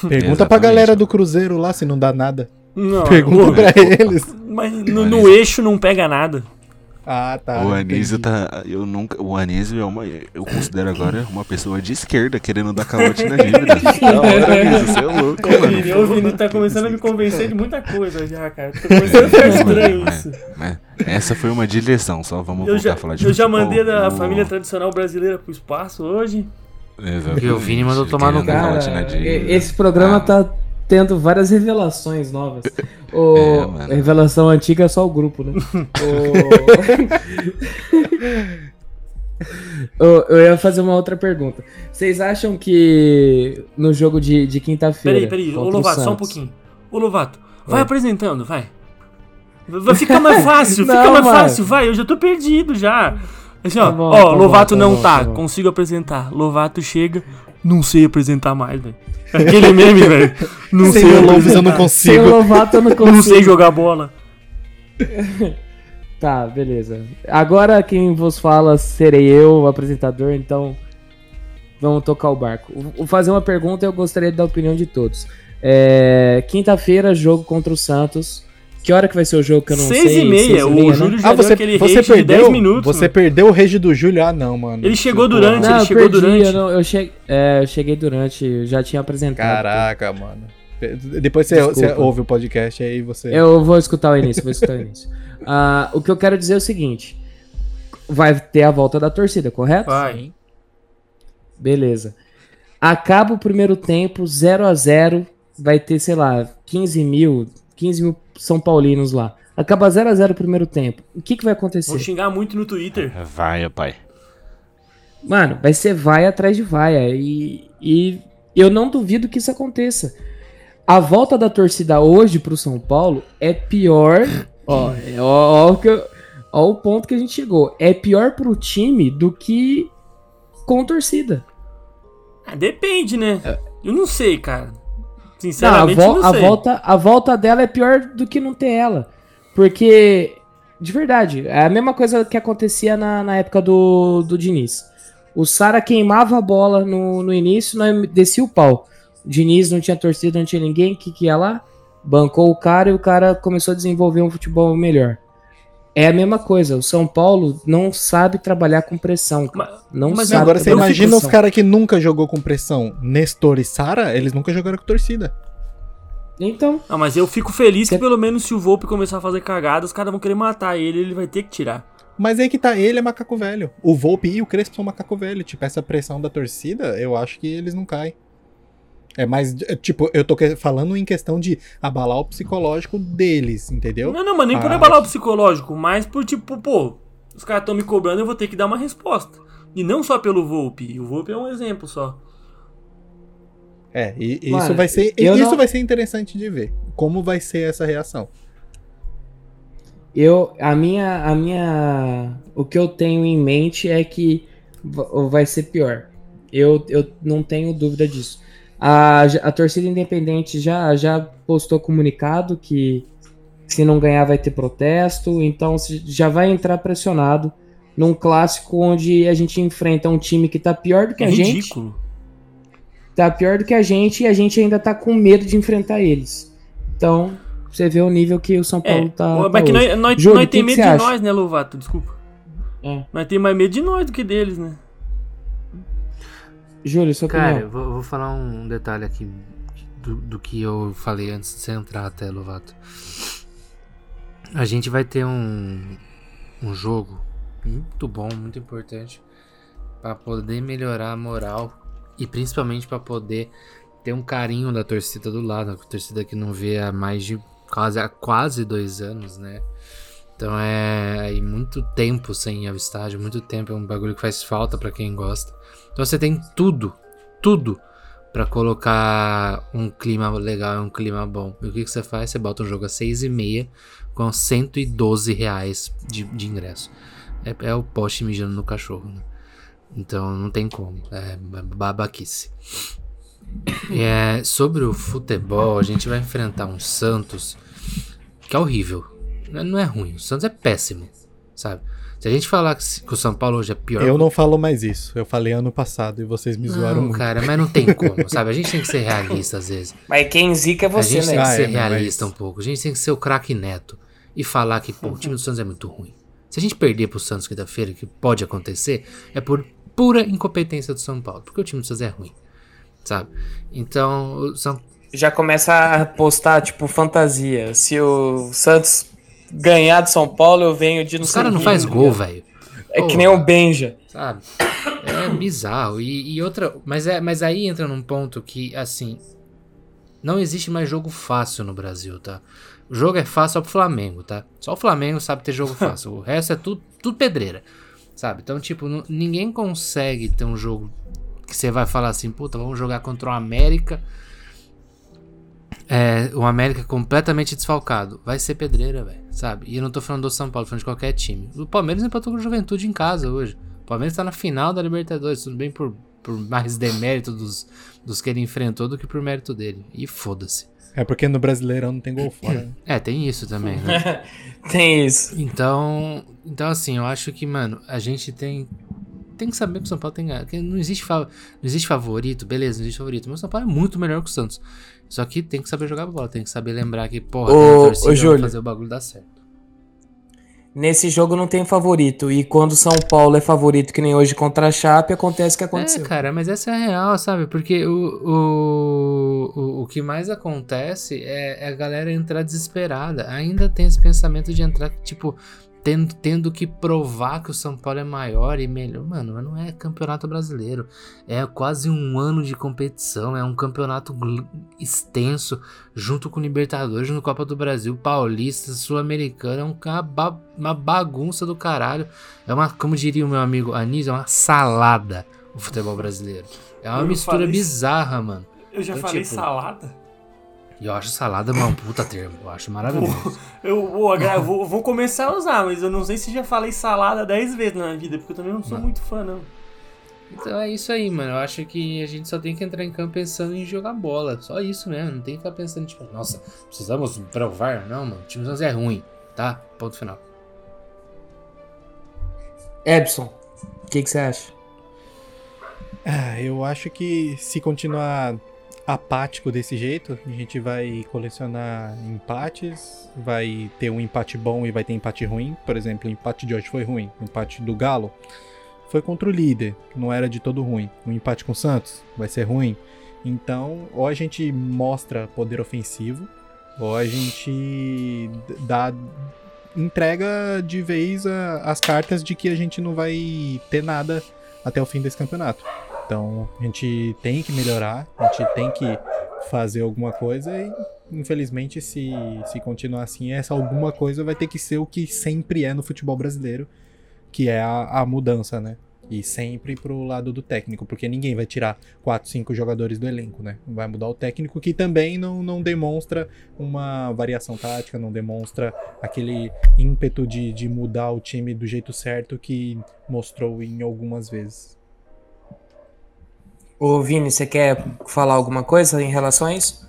Pergunta pra galera do Cruzeiro lá se não dá nada. Não, Pergunta o- pra eles. Mas no, no eixo não pega nada. Ah, tá. O Anísio entendi. tá. Eu nunca. O Anísio é uma. Eu considero agora uma pessoa de esquerda querendo dar calote na dívida. da hora, Anísio, você é louco, mano. O Vini tá começando a me convencer de muita coisa já, cara. Tô começando a ficar estranho isso. Mas essa foi uma direção, só vamos Eu voltar já, a falar de eu já mandei da O- família tradicional brasileira pro espaço hoje. Exatamente, E o Vini mandou tomar no Cara, calote na dívida. esse programa Ah, tá tendo várias revelações novas. O, É, revelação antiga é só o grupo, né? O- eu ia fazer uma outra pergunta. Vocês acham que no jogo de, de quinta-feira. Peraí, peraí, ô o Lovato, só um pouquinho. Ô, Lovato, vai Oi. apresentando, vai. Vai ficar mais fácil, fica Não, mais mano. fácil, vai. Eu já tô perdido já. Assim, ó, Tá bom, ó, tá bom, Lovato tá não bom, tá, tá bom. consigo apresentar. Lovato chega, não sei apresentar mais, velho. Aquele meme, velho. Não Sem sei apresentar. eu não Sem consigo. o Lovato eu não consigo. Não sei jogar bola. Tá, beleza. Agora quem vos fala serei eu, o apresentador, então vamos tocar o barco. Vou fazer uma pergunta e eu gostaria da opinião de todos. É, Quinta-feira, jogo contra o Santos. Que hora que vai ser o jogo que eu não Seis sei? e meia. Seis e O meia, né? Júlio já Ah, deu você, aquele você rage de 10 perdeu? minutos. você mano. perdeu o rage do Júlio? Ah, não, mano. Ele chegou durante, Não, ele eu chegou perdi, durante. Eu, não- eu che- é, eu cheguei durante, eu já tinha apresentado. Caraca, mano. Depois você, você ouve o podcast aí você. Eu vou escutar o início, vou escutar o início. Ah, o que eu quero dizer é o seguinte: vai ter a volta da torcida, correto? Vai. Beleza. Acaba o primeiro tempo, 0 a 0 vai ter, sei lá, 15 mil, 15 mil São Paulinos lá. Acaba 0 a 0 o primeiro tempo. O que, que vai Vou acontecer? xingar muito no Twitter. Vai, pai. Mano, vai ser vaia atrás de vaia. E, e eu não duvido que isso aconteça. A volta da torcida hoje pro São Paulo é pior. Ó, é- ó, ó, eu- ó o ponto que a gente chegou. É pior pro time do que com torcida. Ah, depende, né? Eu não sei, cara. Não, a, Sinceramente, vo- não a volta, a volta dela é pior do que não ter ela. Porque, de verdade, é a mesma coisa que acontecia na, na época do, do Diniz. O Sara queimava a bola no, no início, nós descia o pau. O Diniz não tinha torcida, não tinha ninguém, o que, que ia lá? Bancou o cara e o cara começou a desenvolver um futebol melhor. É a mesma coisa, o São Paulo não sabe trabalhar com pressão. Mas- Não mas sabe Agora você imagina os caras que nunca jogou com pressão. Nestor e Sara, eles nunca jogaram com torcida. Então, Ah, mas eu fico feliz que pelo menos se o Volpe começar a fazer cagada, os caras vão querer matar ele, ele vai ter que tirar. Mas aí que tá, ele é macaco velho. O Volpe e o Crespo são macaco velho. Tipo, essa pressão da torcida, eu acho que eles não caem. É mais, é, tipo, eu tô que- falando em questão de abalar o psicológico deles, entendeu? Não, não, mas nem por Ah, abalar o psicológico, mas por tipo, pô, os caras estão me cobrando, eu vou ter que dar uma resposta. E não só pelo Volpe, o Volpe é um exemplo só. É, e e Mano, isso vai ser, isso não- vai ser interessante de ver. Como vai ser essa reação? Eu, a minha, a minha, o que eu tenho em mente é que va- vai ser pior. Eu, eu não tenho dúvida disso. A, a torcida independente já, já postou comunicado que se não ganhar vai ter protesto, então já vai entrar pressionado num clássico onde a gente enfrenta um time que tá pior do que É a gente, ridículo. tá pior do que a gente e a gente ainda tá com medo de enfrentar eles. Então, você vê o nível que o São Paulo É, tá. mas tá que hoje. nós, nós, Júlio, nós que tem que medo de acha? nós, né, Lovato? Desculpa. É. Nós tem mais medo de nós do que deles, né? Júlio, sua Cara, opinião. eu vou, eu vou falar um detalhe aqui do, do que eu falei antes de você entrar até, Lovato. A gente vai ter um, um jogo muito bom, muito importante para poder melhorar a moral e principalmente para poder ter um carinho da torcida do lado, a torcida que não vê há mais de quase, há quase dois anos, né? Então é aí muito tempo sem estádio, muito tempo é um bagulho que faz falta para quem gosta. Então você tem tudo, tudo pra colocar um clima legal, um clima bom. E o que, que você faz? Você bota um jogo a 6 e meia com 112 reais de, de ingresso. É, é o poste mijando no cachorro, né? Então não tem como. É babaquice. É, sobre o futebol, a gente vai enfrentar um Santos que é horrível. Não é- não é ruim, o Santos é péssimo, sabe? Se a gente falar que que o São Paulo hoje é pior Eu não falo mais isso. Eu falei ano passado e vocês me zoaram não, muito. cara, mas não tem como, sabe? A gente tem que ser realista às vezes. Mas quem zica é a você, gente tem né? que Ah, ser é, realista mas- um pouco. A gente tem que ser o craque neto e falar que, pô, o time do Santos é muito ruim. Se a gente perder pro Santos quinta-feira, que pode acontecer, é por pura incompetência do São Paulo, porque o time do Santos é ruim, sabe? Então, o São Já começa a postar, tipo, fantasia. Se o Santos ganhar de São Paulo, eu venho de não os sei caras não faz gol, velho. É que Pô, nem o Benja. sabe? É bizarro. E, e outra. Mas, é, mas aí entra num ponto que, assim. Não existe mais jogo fácil no Brasil, tá? O jogo é fácil só pro Flamengo, tá? Só o Flamengo sabe ter jogo fácil. o resto é tudo, tudo pedreira. Sabe? Então, tipo, ninguém consegue ter um jogo que você vai falar assim, puta, vamos jogar contra o América É, o América completamente desfalcado. Vai ser pedreira, velho, sabe? E eu não tô falando do São Paulo, tô falando de qualquer time. O Palmeiras empatou com o Juventude em casa hoje. O Palmeiras tá na final da Libertadores, tudo bem por, por mais demérito dos, dos que ele enfrentou do que por mérito dele. E foda-se. É porque no Brasileirão não tem gol fora. né? É, tem isso também, né? Tem isso. Então, então assim, eu acho que, mano, a gente tem tem que saber que o São Paulo tem que não existe não existe favorito, beleza, não existe favorito, mas o São Paulo é muito melhor que o Santos. Só que tem que saber jogar bola, tem que saber lembrar que, porra, Ô, tem a ô, torcida Júlio. fazer o bagulho dar certo. Nesse jogo não tem favorito. E quando São Paulo é favorito, que nem hoje contra a Chape, acontece o que aconteceu. É, cara, mas essa é a real, sabe? Porque o, o, o, o que mais acontece é, é a galera entrar desesperada. Ainda tem esse pensamento de entrar, tipo, tendo, tendo que provar que o São Paulo é maior e melhor. Mano, mas não é campeonato brasileiro. É quase um ano de competição. É um campeonato extenso, junto com Libertadores, com Copa do Brasil, Paulista, Sul-Americano. É um, uma, ba- uma bagunça do caralho. É uma, como diria o meu amigo Anísio, é uma salada o futebol brasileiro. É uma Eu mistura bizarra, mano. Eu já Então, falei tipo, salada. E eu acho salada uma puta termo. Eu acho maravilhoso. Eu, vou, agra- vou, vou começar a usar, mas eu não sei se já falei salada 10 vezes na minha vida, porque eu também não sou Não. muito fã, não. Então é isso aí, mano. Eu acho que a gente só tem que entrar em campo pensando em jogar bola. Só isso mesmo. Não tem que ficar pensando, tipo, nossa, precisamos provar. Não, mano. O time é ruim, tá? Ponto final. Ebson, o que que você acha? Ah, eu acho que se continuar apático desse jeito, a gente vai colecionar empates, vai ter um empate bom e vai ter empate ruim. Por exemplo, o empate de hoje foi ruim. O empate do Galo foi contra o líder, não era de todo ruim. O empate com o Santos vai ser ruim. Então, ou a gente mostra poder ofensivo, ou a gente dá entrega de vez a- as cartas de que a gente não vai ter nada até o fim desse campeonato. Então a gente tem que melhorar, a gente tem que fazer alguma coisa e infelizmente se, se continuar assim, essa alguma coisa vai ter que ser o que sempre é no futebol brasileiro, que é a, a mudança, né? E sempre pro lado do técnico, porque ninguém vai tirar 4, 5 jogadores do elenco, né? Vai mudar o técnico que também não, não demonstra uma variação tática, não demonstra aquele ímpeto de, de mudar o time do jeito certo que mostrou em algumas vezes. Ô, Vini, você quer falar alguma coisa em relação a isso?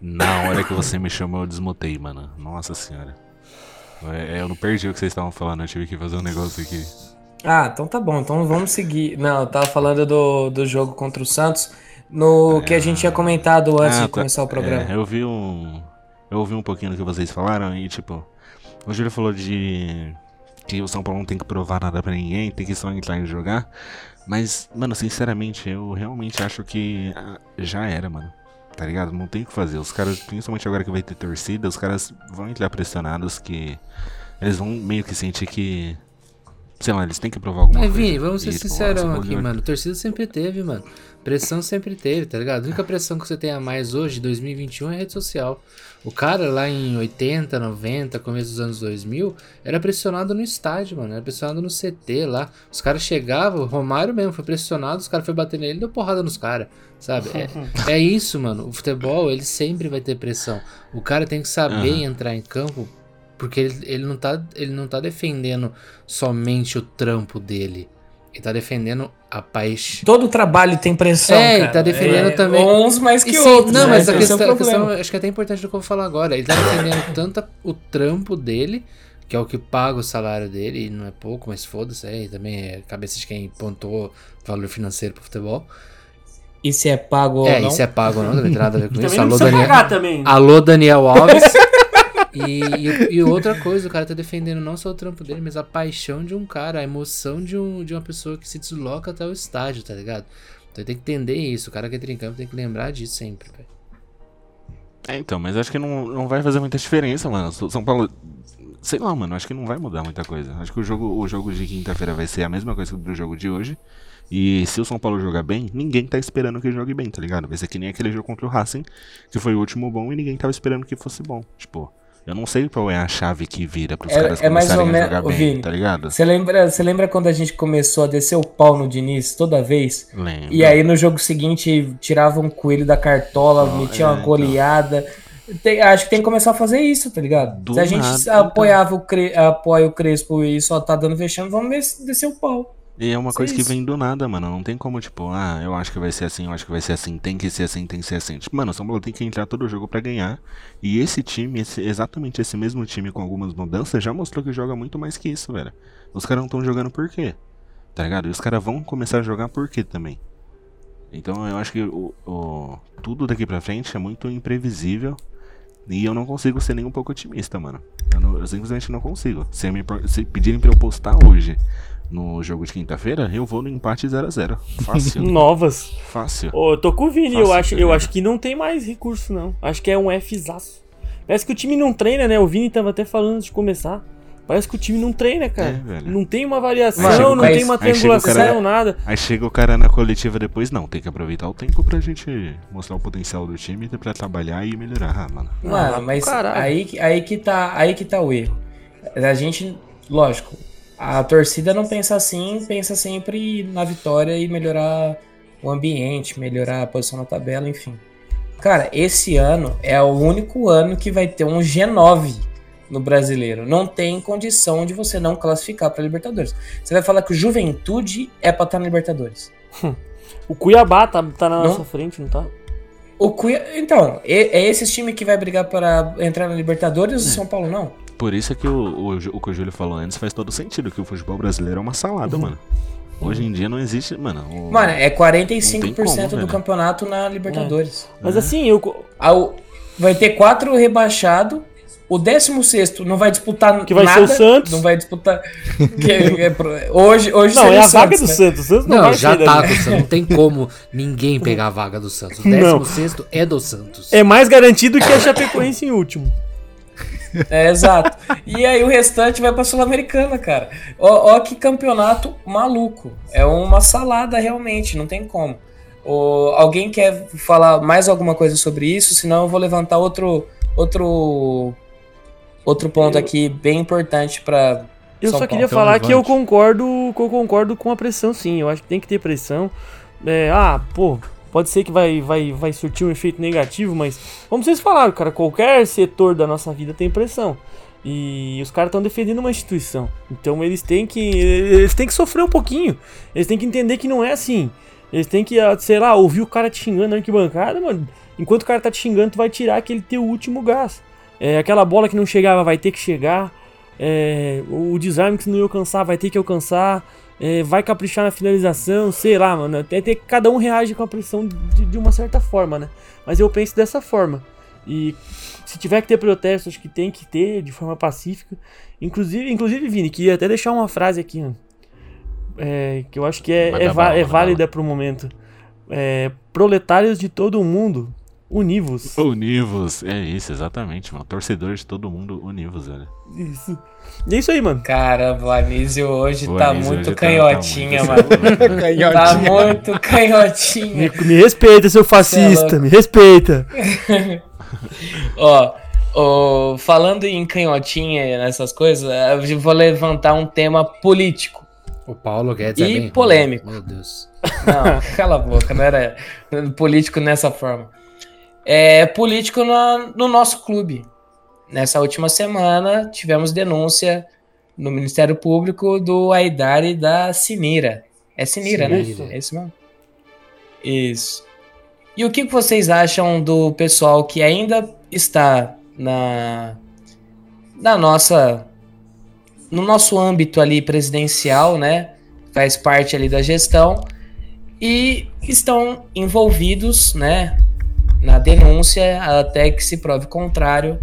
Na hora que você me chamou, eu desmutei, mano. Nossa senhora. É, eu não perdi o que vocês estavam falando, eu tive que fazer um negócio aqui. Ah, então tá bom. Então vamos seguir. Não, eu tava falando do, do jogo contra o Santos, no que a gente tinha comentado antes Ah, de tá. começar o programa. É, eu vi um. Eu ouvi um pouquinho do que vocês falaram e, tipo, o Júlio falou de que o São Paulo não tem que provar nada pra ninguém, tem que só entrar e jogar. Mas, mano, sinceramente, eu realmente acho que já era, mano. Tá ligado? Não tem o que fazer. Os caras, principalmente agora que vai ter torcida, os caras vão entrar pressionados que. Eles vão meio que sentir que. Sei lá, eles têm que provar alguma Mas, coisa. Vini, vamos ser Paulo aqui, já- mano. Torcida sempre teve, mano. Pressão sempre teve, tá ligado? A única pressão que você tem a mais hoje, 2021, é rede social. O cara lá em 80, 90, começo dos anos 2000, era pressionado no estádio, mano. Era pressionado no CT lá. Os caras chegavam, o Romário mesmo foi pressionado, os caras foram bater nele e deu porrada nos caras, sabe? É, é isso, mano. O futebol, ele sempre vai ter pressão. O cara tem que saber Aham. entrar em campo porque ele, ele, não tá, ele não tá defendendo somente o trampo dele. Ele tá defendendo a paixão. Todo trabalho tem pressão. É, ele cara. tá defendendo É, também- Uns mais que E sim, outros. não, né? mas a é o questão, a problema. questão acho que é até importante do que eu vou falar agora. Ele tá defendendo tanto o trampo dele, que é o que paga o salário dele, e não é pouco, mas foda-se, é, e também é cabeça de quem pontuou valor financeiro pro futebol. E se é pago ou é, não? isso é pago ou não, também tem nada a ver com isso. não Alô, Daniel. Alô, Daniel Alves. E, e, e outra coisa, o cara tá defendendo não só o trampo dele, mas a paixão de um cara, a emoção de, um, de uma pessoa que se desloca até o estádio, tá ligado? Então tem que entender isso. O cara que entra em campo tem que lembrar disso sempre, velho. É, então, mas acho que não, não vai fazer muita diferença, mano. São Paulo. Sei lá, mano, acho que não vai mudar muita coisa. Acho que o jogo, o jogo de quinta-feira vai ser a mesma coisa do jogo de hoje. E se o São Paulo jogar bem, ninguém tá esperando que ele jogue bem, tá ligado? Vai ser que nem aquele jogo contra o Racing, que foi o último bom e ninguém tava esperando que fosse bom. Tipo, eu não sei qual é a chave que vira pros É- caras é mais ou começarem a jogar bem, Vini, tá ligado? Você lembra, lembra quando a gente começou a descer o pau no Diniz toda vez? Lembro. E aí no jogo seguinte tirava um coelho da cartola, Não, metia é, uma então. goleada. tem- acho que tem que começar a fazer isso, tá ligado? Do Se a gente nada, então. apoiava o Cre- apoia o Crespo e só tá dando vexame, vamos des- descer o pau. E é uma Isso coisa é que vem do nada, mano. Não tem como, tipo, ah, eu acho que vai ser assim, eu acho que vai ser assim, tem que ser assim, tem que ser assim. Tipo, mano, o São Paulo tem que entrar todo jogo pra ganhar. E esse time, esse- exatamente esse mesmo time com algumas mudanças, já mostrou que joga muito mais que isso, velho. Os caras não estão jogando por quê? Tá ligado? E os caras vão começar a jogar por quê também? Então eu acho que o, o- tudo daqui pra frente é muito imprevisível. E eu não consigo ser nem um pouco otimista, mano. Eu, não- eu simplesmente não consigo. Se, me, se pedirem pra eu postar hoje no jogo de quinta-feira, eu vou no empate 0x0. Fácil. Novas. Fácil. Ô, eu tô com o Vini, eu acho, eu acho que não tem mais recurso, não. Acho que é um Fzaço. Parece que o time não treina, né? O Vini tava até falando antes de começar. Parece que o time não treina, cara. É, não tem uma variação, Mas não tem uma triangulação, cara- nada. Aí chega o cara na coletiva depois, não, tem que aproveitar o tempo pra gente mostrar o potencial do time pra trabalhar e melhorar, ah, mano. Ah, Mano, mas caralho. aí, que- aí, que tá, aí que tá o erro. A gente, lógico, a torcida não pensa assim, pensa sempre na vitória e melhorar o ambiente, melhorar a posição na tabela, enfim. Cara, esse ano é o único ano que vai ter um G9 no brasileiro. Não tem condição de você não classificar pra Libertadores. Você vai falar que o Juventude é pra estar na Libertadores. O Cuiabá tá, tá na Não. nossa frente, não tá? O Cuiabá, então, é, é esse time que vai brigar para entrar na Libertadores e o São Paulo não? Por isso é que o, o, o que o Júlio falou antes faz todo sentido, que o futebol brasileiro é uma salada, mano. Hoje em dia não existe, mano. o- Mano, é Não 45% tem como, do velho. campeonato na Libertadores. Mas É. assim, eu. O- Vai ter quatro rebaixados. O 16 não vai disputar Que vai ser nada. o Santos. Não vai disputar. é hoje hoje Não, seria é a o vaga Santos, do né? Santos. O Santos não, Não, vai já sair tá do Santos. Não tem como ninguém pegar a vaga do Santos. O Não. 16 é do Santos. É mais garantido que a Chapecoense em último. É, exato. E aí o restante vai pra Sul-Americana, cara. Ó, ó que campeonato maluco. É uma salada realmente, não tem como. Ô, alguém quer falar mais alguma coisa sobre isso? Senão eu vou levantar outro outro outro ponto aqui bem importante pra Eu São só queria Paulo. falar Então, que eu concordo, que eu concordo com a pressão, sim. Eu acho que tem que ter pressão. É, ah, pô, pode ser que vai, vai, vai surtir um efeito negativo, mas como vocês falaram, cara, qualquer setor da nossa vida tem pressão. E os caras estão defendendo uma instituição. Então eles têm que. Eles têm que sofrer um pouquinho. Eles têm que entender que não é assim. Eles têm que, ah, sei lá, ouvir o cara te xingando na arquibancada, mano. Enquanto o cara tá te xingando, tu vai tirar aquele teu último gás. É, aquela bola que não chegava vai ter que chegar. É, o desarme que não ia alcançar vai ter que alcançar. É, vai caprichar na finalização, sei lá, mano. Até que cada um reage com a pressão de, de uma certa forma, né? Mas eu penso dessa forma. E se tiver que ter protesto, acho que tem que ter de forma pacífica. Inclusive, inclusive Vini, queria até deixar uma frase aqui, ó. É, que eu acho que é, é, é válida pro momento. É, proletários de todo o mundo, univos. Univos, é isso, exatamente, mano. Torcedor de todo mundo, univos, velho. Isso. E é isso aí, mano. Caramba, o Anísio hoje O tá Anísio muito hoje tá- canhotinha, tá muito- mano. Tá muito canhotinha. Me, me respeita, seu fascista, louco. me respeita. Ó, ó, falando em canhotinha nessas coisas, eu vou levantar um tema político. O Paulo Guedes é E bem ruim. polêmico. Meu Deus. Não, cala a boca, não era político nessa forma. É político na- no nosso clube. Nessa última semana, tivemos denúncia no Ministério Público do Aidari da Sinira. É Sinira, Sinira. né? É isso mesmo? Isso. E o que vocês acham do pessoal que ainda está na, na nossa no nosso âmbito ali presidencial, né? Faz parte ali da gestão e estão envolvidos, né, na denúncia até que se prove contrário.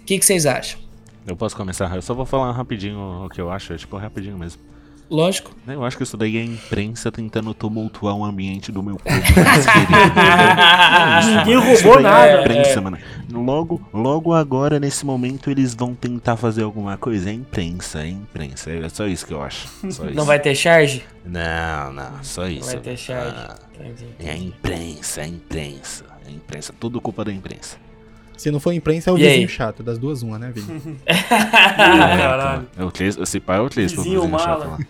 O que, que vocês acham? Eu posso começar? Eu só vou falar rapidinho o que eu acho, é tipo rapidinho mesmo. Lógico. Eu acho que isso daí é a imprensa tentando tumultuar o ambiente do meu clube mais querido. Ninguém Isso roubou É nada. a imprensa, mano. Logo, logo agora, nesse momento, eles vão tentar fazer alguma coisa. É imprensa, é imprensa. É só isso que eu acho. Só isso. Não vai ter charge? Não, não, só isso. vai ter charge. Ah, Entendi. é a imprensa, é a imprensa. É a imprensa. Tudo culpa da imprensa. Se não for imprensa, é o E aí? vizinho chato. Das duas, uma, né, Vini? Caralho. É o esse pai é o Clis. Vizinho mala.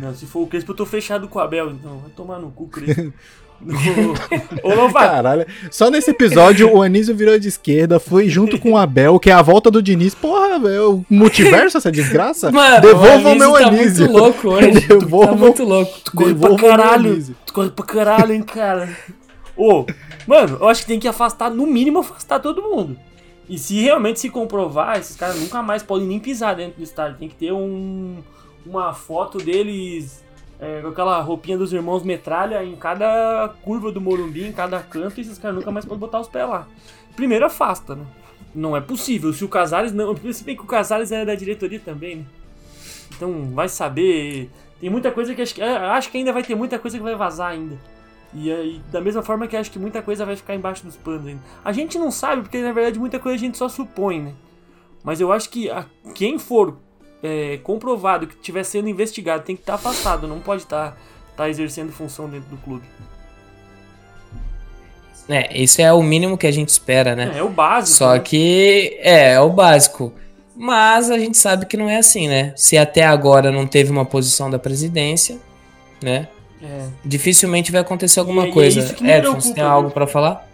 Não, se for o Crespo, eu tô fechado com o Abel, então vai tomar no cu, Crespo. Ô, Lovato, Caralho. Só nesse episódio o Anísio virou de esquerda, foi junto com o Abel, que é a volta do Diniz. Porra, velho, multiverso essa desgraça? Mano, Devolva o o meu tá Anísio. muito louco hoje. Devolva tá o- muito louco. tu corre pra Devolva o meu caralho. Tu corre pra caralho, hein, cara. Ô, mano, eu acho que tem que afastar, no mínimo, afastar todo mundo. E se realmente se comprovar, esses caras nunca mais podem nem pisar dentro do estádio. Tem que ter um, uma foto deles é, com aquela roupinha dos irmãos metralha em cada curva do Morumbi, em cada canto, e esses caras nunca mais podem botar os pés lá. Primeiro afasta, né? Não é possível. Se o Casares não. Se bem que o Casares é da diretoria também, né? Então vai saber. Tem muita coisa que acho que. é, Acho que ainda vai ter muita coisa que vai vazar ainda. E aí, da mesma forma que acho que muita coisa vai ficar embaixo dos panos ainda. A gente não sabe, porque na verdade muita coisa a gente só supõe, né? Mas eu acho que a- quem for é, comprovado que estiver sendo investigado tem que estar afastado, não pode estar tá exercendo função dentro do clube. É, isso é o mínimo que a gente espera, né? É, é o básico. Só né? que é, é o básico. Mas a gente sabe que não é assim, né? Se até agora não teve uma posição da presidência, né? É. Dificilmente vai acontecer alguma E- e é coisa. me Edson, você tem viu? algo pra falar?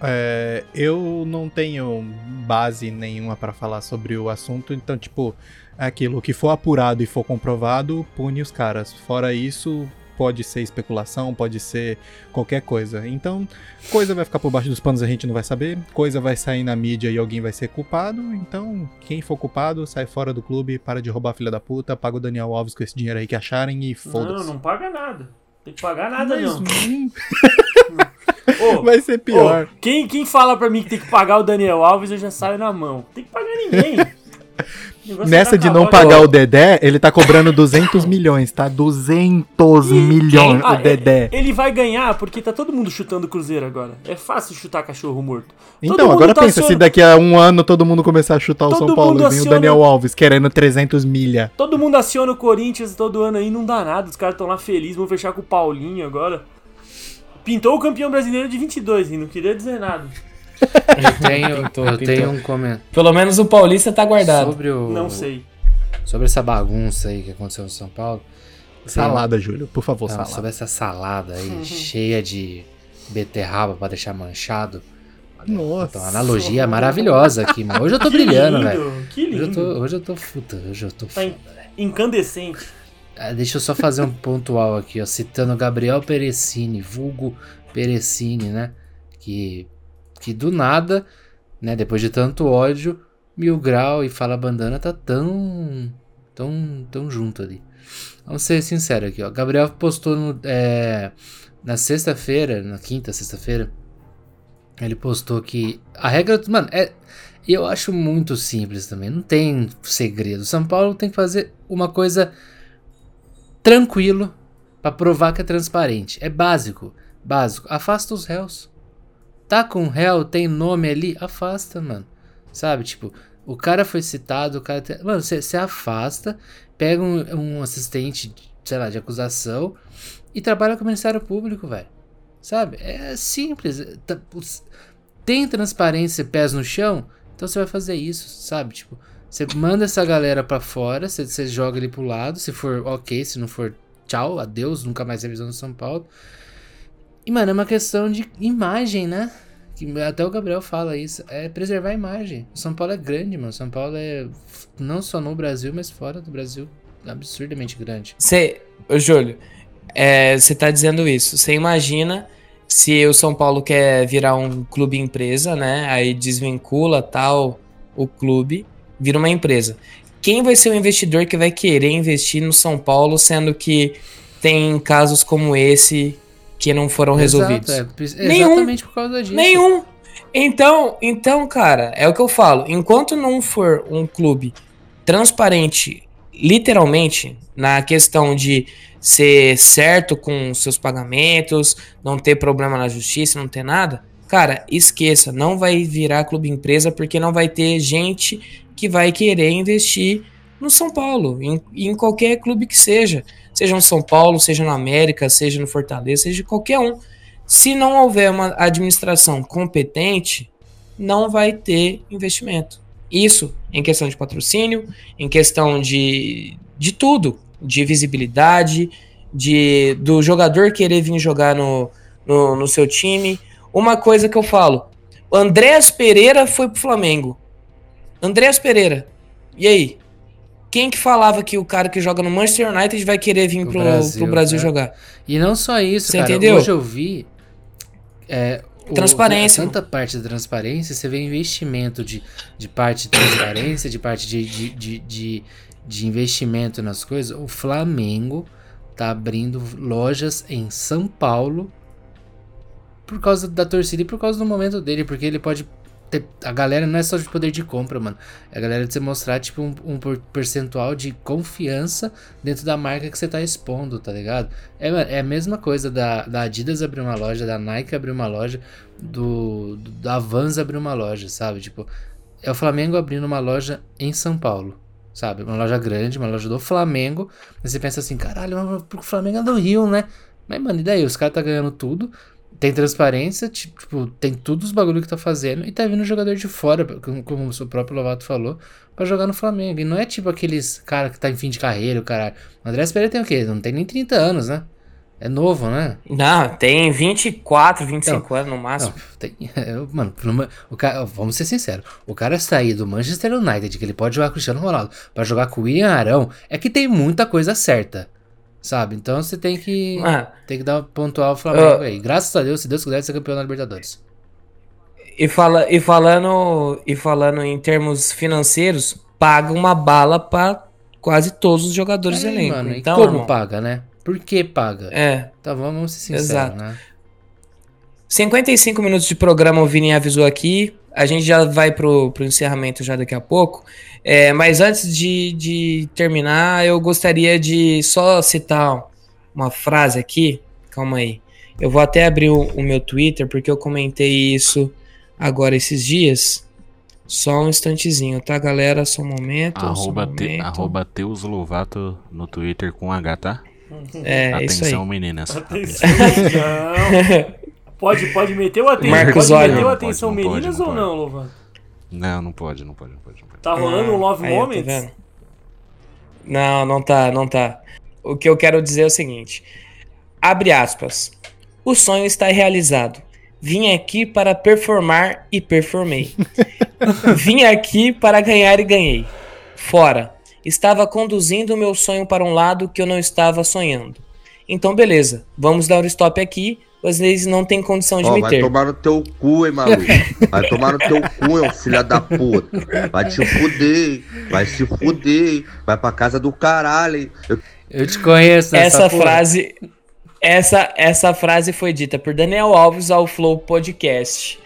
É, eu não tenho base nenhuma pra falar sobre o assunto, então, tipo, é aquilo que for apurado e for comprovado, pune os caras. Fora isso, pode ser especulação, pode ser qualquer coisa. Então, coisa vai ficar por baixo dos panos, a gente não vai saber, coisa vai sair na mídia e alguém vai ser culpado. Então, quem for culpado, sai fora do clube, para de roubar filha da puta, paga o Daniel Alves com esse dinheiro aí que acharem e Não, foda-se. não paga nada. Tem que pagar nada, Mas, não. Ô, vai ser pior. Ô, quem, quem fala pra mim que tem que pagar o Daniel Alves, eu já saio na mão. Tem que pagar ninguém. O Nessa é de não pagar o Dedé, ele tá cobrando 200 milhões, tá? 200 E milhões ah, o Dedé. Ele, ele vai ganhar porque tá todo mundo chutando o Cruzeiro agora. É fácil chutar cachorro morto. Todo Então, agora tá pensa, se acionando- daqui a um ano todo mundo começar a chutar o Todo São Paulo e vem o aciona- Daniel Alves querendo 300 milha. Todo mundo aciona o Corinthians todo ano aí, não dá nada. Os caras estão lá felizes, vão fechar com o Paulinho agora. Pintou o campeão brasileiro de 22 e não queria dizer nada. Eu tenho, Pintou, eu pintou. tenho um comentário Pelo menos o Paulista tá guardado. sobre o. Não sei. Sobre essa bagunça aí que aconteceu no São Paulo. Salada, Júlio, por favor, Não, salada. sobre essa salada aí, Uhum. cheia de beterraba pra deixar manchado. Nossa. Então, analogia maravilhosa aqui, mano. Hoje eu tô Que brilhando, lindo, velho. Que Hoje eu lindo. tô, hoje eu tô puta, hoje eu tô Tá foda, incandescente. Ah, Deixa eu só fazer um pontual aqui, ó, citando Gabriel Perecini, vulgo Perecini, né? Que, que do nada, né, depois de tanto ódio, Mil Grau e Fala Bandana tá tão, tão, tão junto ali. Vamos ser sinceros aqui, ó. Gabriel postou no, é, na sexta-feira, na quinta sexta-feira, ele postou que a regra, mano, é, eu acho muito simples também, não tem segredo. São Paulo tem que fazer uma coisa tranquilo pra provar que é transparente. É básico, básico. Afasta os réus. Tá com réu, tem nome ali, afasta, mano. Sabe, tipo, o cara foi citado, o cara. Tem... Mano, você afasta, pega um, um assistente, sei lá, de acusação e trabalha com o Ministério Público, velho. Sabe? É simples. Tá- os- Tem transparência, pés no chão, então você vai fazer isso, sabe? Tipo, você manda essa galera pra fora, você joga ele pro lado, se for ok, se não for tchau, adeus, nunca mais revisão no São Paulo. E, mano, é uma questão de imagem, né? Que até o Gabriel fala isso, é preservar a imagem. São Paulo é grande, mano. São Paulo é não só no Brasil, mas fora do Brasil, absurdamente grande. Você, Júlio, é, você tá dizendo isso. Você imagina se o São Paulo quer virar um clube empresa, né? Aí desvincula tal o clube, vira uma empresa. Quem vai ser o investidor que vai querer investir no São Paulo, sendo que tem casos como esse que não foram resolvidos? Exato, é, é Nenhum. por causa disso. Nenhum. Então, então, cara, é o que eu falo. Enquanto não for um clube transparente, literalmente, na questão de ser certo com seus pagamentos, não ter problema na justiça, não ter nada, cara, esqueça, não vai virar clube empresa porque não vai ter gente que vai querer investir no São Paulo, em, em qualquer clube que seja. Seja no São Paulo, seja no América, seja no Fortaleza, seja qualquer um. Se não houver uma administração competente, não vai ter investimento. Isso em questão de patrocínio, em questão de, de tudo, de visibilidade, de do jogador querer vir jogar no, no, no seu time. Uma coisa que eu falo, Andréas Pereira foi pro Flamengo. Andréas Pereira. E aí? Quem que falava que o cara que joga no Manchester United vai querer vir Pro pro Brasil, pro Brasil é. jogar? E não só isso, Você cara. entendeu? Hoje eu vi. É, o- Transparência, Tanta parte da transparência, você vê investimento de, de parte de transparência, de parte de, de, de, de, de investimento nas coisas. O Flamengo tá abrindo lojas em São Paulo por causa da torcida e por causa do momento dele, porque ele pode A galera não é só de poder de compra, mano. É a galera de você mostrar, tipo, um, um percentual de confiança dentro da marca que você tá expondo, tá ligado? É, é a mesma coisa da, da Adidas abrir uma loja, da Nike abrir uma loja, do, do- da Vans abrir uma loja, sabe? Tipo, é o Flamengo abrindo uma loja em São Paulo. Sabe? Uma loja grande, uma loja do Flamengo. Mas você pensa assim, caralho, mas o Flamengo é do Rio, né? Mas, mano, e daí? Os caras tá ganhando tudo. Tem transparência, ti- tipo, tem todos os bagulho que tá fazendo. E tá vindo jogador de fora, como, como o seu próprio Lovato falou, pra jogar no Flamengo. E não é tipo aqueles cara que tá em fim de carreira, o caralho. O André Pereira tem o quê? Não tem nem 30 anos, né? É novo, né? Não, tem 24, 25 anos no máximo. Não, tem, mano, o cara, vamos ser sinceros. O cara sair do Manchester United, que ele pode jogar com o Cristiano Ronaldo, pra jogar com o William Arão, é que tem muita coisa certa. Sabe? Então você tem que, Ah, tem que dar pontual o Flamengo Ah. aí. Graças a Deus, se Deus quiser, ser campeão da Libertadores. e, fala, e, falando, e falando em termos financeiros, paga uma bala pra quase todos os jogadores do É, elenco. mano, então, como irmão, paga, né? Por que paga? É. Tá, vamos, vamos ser sinceros, Exato. né? 55 minutos de programa, o Vini avisou aqui. A gente já vai pro, pro encerramento já daqui a pouco. É, mas antes de, de terminar, eu gostaria de só citar uma frase aqui. Calma aí. Eu vou até abrir o, o meu Twitter, porque eu comentei isso agora esses dias. Só um instantezinho, tá, galera? Só um momento. só um Arroba, te, arroba Teus Lovato no Twitter com H, tá? É, é isso aí. Atenção, meninas. Atenção. Pode, pode meter o atenção. Marcos pode meter o Não atenção pode, não pode, meninas não ou pode. não, Lovan? Não, não pode, não pode, não pode. Não pode. Tá rolando um Love Aí, tá Moments? Não, não tá, não tá. O que eu quero dizer é o seguinte: abre aspas. O sonho está realizado. Vim aqui para performar e performei. Vim aqui para ganhar e ganhei. Fora. Estava conduzindo o meu sonho para um lado que eu não estava sonhando. Então, beleza. Vamos dar o stop aqui. Vocês não têm condição de Ó, me vai ter. tomar no teu cu, hein, maluco? Vai tomar no teu cu, hein, filha da puta. Vai te fuder, vai se fuder, vai pra casa do caralho, hein? Eu Eu te conheço essa porra. frase essa, essa frase foi dita por Daniel Alves ao Flow Podcast.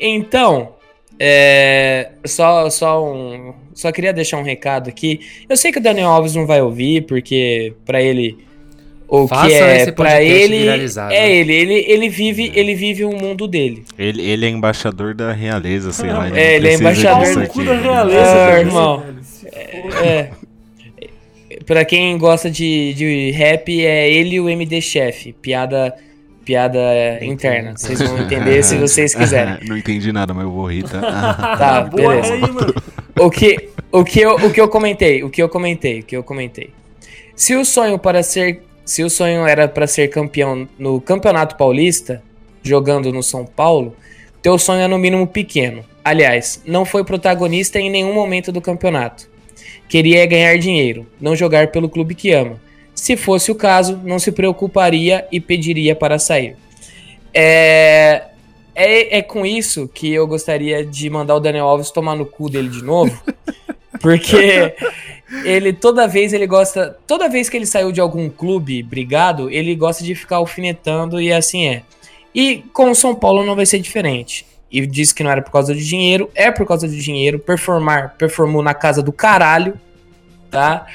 Então, é, só só um, só queria deixar um recado aqui. Eu sei que o Daniel Alves não vai ouvir porque pra ele o Façam que é para ele viralizar, é ele, ele ele vive ele vive o mundo dele. Ele, ele é embaixador da realeza, sei lá. não É, ele é embaixador disso Pau no aqui. cu da Ele realeza, Ah, irmão. foda. É. Pra quem gosta de, de rap, é ele e o MD Chef. Piada, piada interna. Vocês vão entender se vocês quiserem. não entendi nada, mas eu vou rir, tá? Tá, Boa beleza. aí, mano. O que, o, que eu, o que eu comentei, o que eu comentei, o que eu comentei. Se o sonho para ser, se o sonho era para ser campeão no Campeonato Paulista, jogando no São Paulo, teu sonho é no mínimo pequeno. Aliás, não foi protagonista em nenhum momento do campeonato. Queria ganhar dinheiro, não jogar pelo clube que ama. Se fosse o caso, não se preocuparia e pediria para sair. É, é, é com isso que eu gostaria de mandar o Daniel Alves tomar no cu dele de novo. Porque ele toda vez ele gosta. Toda vez que ele saiu de algum clube brigado, ele gosta de ficar alfinetando e assim é. E com o São Paulo não vai ser diferente. E disse que não era por causa de dinheiro, é por causa de dinheiro. Performar, performou na casa do caralho, tá?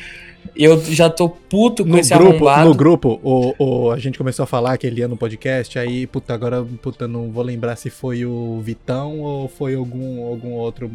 Eu já tô puto com No esse grupo, arrombado. no grupo o, o- a gente começou a falar que ele ia no podcast, aí, puta, agora, puta, não vou lembrar se foi o Vitão ou foi algum, algum outro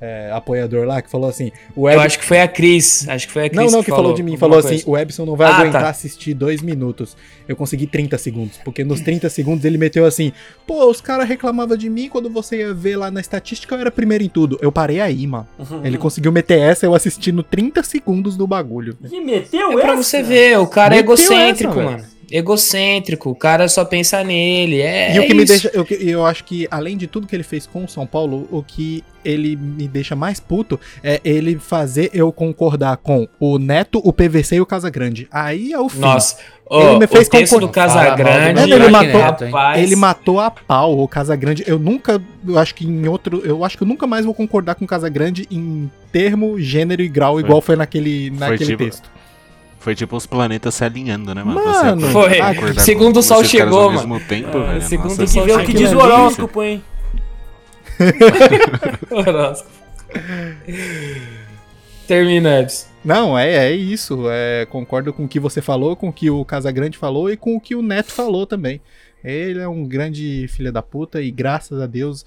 é, apoiador lá que falou assim: o Eu Ebson. acho que foi a Cris. Acho que foi a Cris. Não, não, que falou, de mim. Falou coisa. assim: o Ebson não vai Ah, aguentar tá. assistir dois minutos. Eu consegui 30 segundos. Porque nos 30 segundos ele meteu assim: pô, os caras reclamavam de mim quando você ia ver lá na estatística, eu era primeiro em tudo. Eu parei aí, mano. Ele conseguiu meter essa, eu assisti no 30 segundos do bagulho. Que meteu É pra essa? você ver, o cara é Meteu egocêntrico, essa, mano. Egocêntrico, o cara só pensa nele. É, E o que é me isso. deixa. Eu, eu acho que, além de tudo que ele fez com o São Paulo, o que ele me deixa mais puto é ele fazer eu concordar com o Neto, o PVC e o Casagrande. Aí é o fim. Nossa, Ele ó, me fez o texto concordar. do Casagrande. Do Ele matou- Neto, Ele matou a pau o Casagrande. Eu nunca. Eu acho que em outro. Eu acho que eu nunca mais vou concordar com o Casagrande em termo, gênero e grau, igual foi naquele, naquele tipo- texto. Foi tipo os planetas se alinhando, né, mano? Mano, Você foi. Segundo o sol chegou, ao mano. mesmo tempo, É, velho. segundo Nossa, Tem que ver o que diz o horóscopo, hein? Horóscopo. Termina, Ebs. Não, é, é isso. É, concordo com o que você falou, com o que o Casagrande falou e com o que o Neto falou também. Ele é um grande filho da puta e graças a Deus,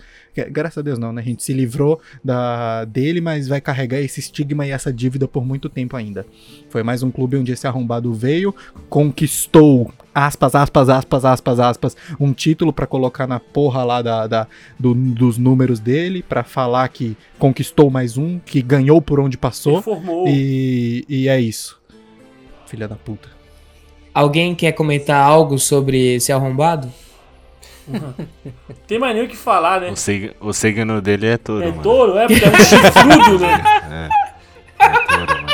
graças a Deus não, né? A gente se livrou da, dele, mas vai carregar esse estigma e essa dívida por muito tempo ainda. Foi mais um clube onde esse arrombado veio, conquistou, aspas, aspas, aspas, aspas, aspas, um título pra colocar na porra lá da, da- do- dos números dele, pra falar que conquistou mais um, que ganhou por onde passou. Reformou. E, e é isso. Filha da puta. Alguém quer comentar algo sobre esse arrombado? Tem mais nem o que falar, né? O, sig- o signo dele é touro, É mano. touro, é, porque é um chifrudo, né? É touro, mano.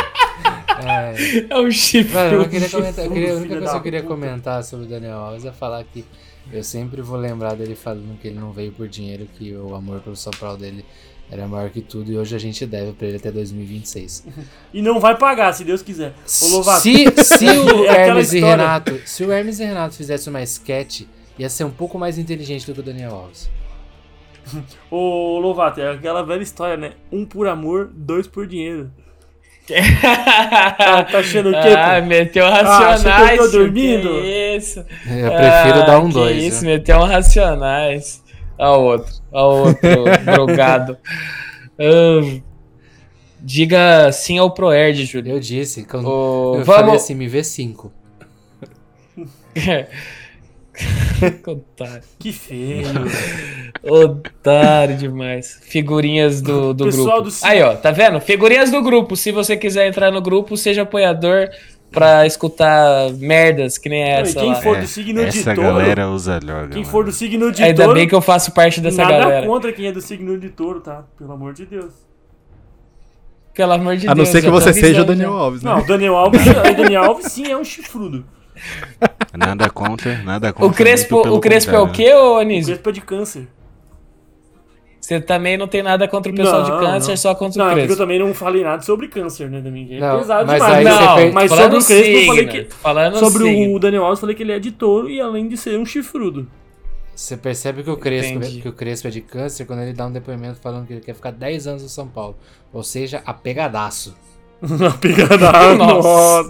É, É um chifre. Mano, eu queria comentar, eu queria- a única coisa que eu queria puta. comentar sobre o Daniel Alves é falar que eu sempre vou lembrar dele falando que ele não veio por dinheiro, que o amor pelo São Paulo dele era maior que tudo e hoje a gente deve pra ele até 2026. E não vai pagar, se Deus quiser. Ô, Lovato. Se, se o É Hermes e. Renato, se o Hermes e Renato fizessem uma sketch, ia ser um pouco mais inteligente do que o Daniel Alves. Ô, Lovato, é aquela velha história, né? Um por amor, dois por dinheiro. Tá, tá achando o quê, Ah, pô? meteu achou racionais. que eu tô dormindo? Que isso? Eu prefiro Ah, dar um que dois. Isso, né? meteu um racionais. O outro. O outro drogado. Hum, diga sim ao Proerd, Júlio. Eu disse, quando Ô, eu falei vamos. assim, me vê cinco. Otário. Que feio. Otário demais. Figurinhas do, do Pessoal grupo. do Aí, ó, tá vendo? Figurinhas do grupo. Se você quiser entrar no grupo, seja apoiador pra escutar merdas que nem essa quem lá. for É, do signo de Essa touro. galera usa droga. Quem mano. for do signo de Ainda touro. bem que eu faço parte dessa nada galera. contra quem é do signo de touro, tá? Pelo amor de Deus. Pelo amor de A não Deus. ser que você seja o Daniel já. Alves, né? Não, o Daniel Alves, o Daniel Alves sim é um chifrudo. Nada contra, nada contra. O Crespo, o Crespo é o quê, ô O Anísio? Crespo é de câncer. Você também não tem nada contra o pessoal Não, de câncer, não. só contra Não, o é porque eu Crespo. também não falei nada sobre câncer, né, Domingo? É Não, pesado mas demais. não, fez- mas falando sobre o Crespo eu falei que... Falando Sobre signo. o Daniel Alves, eu falei que ele é de touro e além de ser um chifrudo. Você percebe que o, Crespo, Entendi. que o Crespo é de câncer quando ele dá um depoimento falando que ele quer ficar 10 anos no São Paulo. Ou seja, apegadaço. A pegada. Nossa.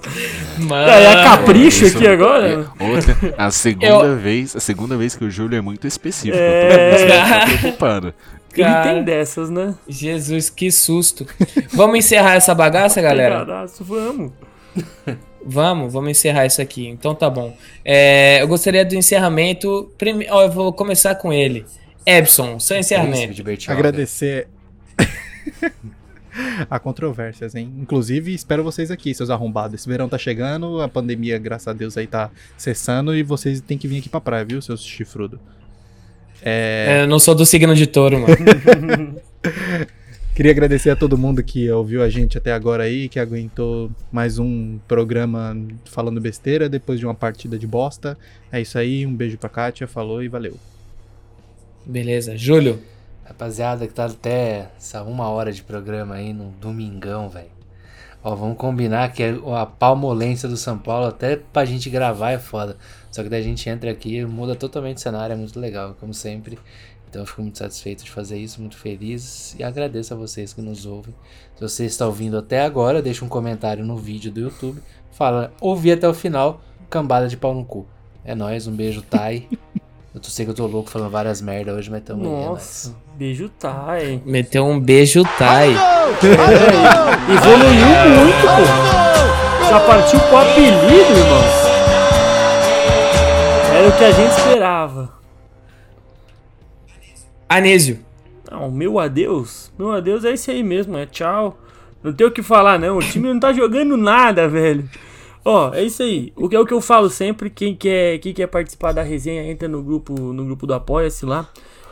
Mano, É, é capricho Isso aqui agora? é Outra, a segunda vez, a segunda vez que o Júlio é muito específico. É. Eu tô, eu tô preocupado. Ele Cara. tem dessas, né? Jesus, que susto. Vamos encerrar essa bagaça, galera? Pegadaço, vamos. Vamos, vamos encerrar isso aqui. Então tá bom. É, eu gostaria do encerramento. Prime... Ó, eu vou começar com ele. Epson, seu encerramento. Agradecer a controvérsias, hein? Inclusive, espero vocês aqui, seus arrombados. Esse verão tá chegando, a pandemia, graças a Deus, aí tá cessando e vocês têm que vir aqui pra praia, viu, seus chifrudos? É, eu não sou do signo de touro, mano. Queria agradecer a todo mundo que ouviu a gente até agora aí, que aguentou mais um programa falando besteira depois de uma partida de bosta. É isso aí, um beijo pra Kátia, falou e valeu. Beleza. Júlio, Rapaziada, que tá até essa uma hora de programa aí no domingão, velho. Ó, vamos combinar que a palmolência do São Paulo, até pra gente gravar é foda. Só que daí a gente entra aqui, muda totalmente o cenário, é muito legal, como sempre. Então eu fico muito satisfeito de fazer isso, muito feliz e agradeço a vocês que nos ouvem. Se você está ouvindo até agora, deixa um comentário no vídeo do YouTube. Fala, ouvi até o final, cambada de pau no cu. É nóis, um beijo, Thay. Eu tô sei que eu tô louco falando várias merda hoje, mas tamo aí, é Nossa, beijo Thay. Meteu um beijo, Thay. Evoluiu muito, pô. Já partiu pro apelido, irmão. Era o que a gente esperava. Anísio. Não, meu adeus. Meu adeus é esse aí mesmo, é tchau. Não tem o que falar, não. O time não tá jogando nada, velho. Ó, é isso aí. O que é o que eu falo sempre, quem quer, quem quer participar da resenha, entra no grupo, no grupo do Apoia-se lá,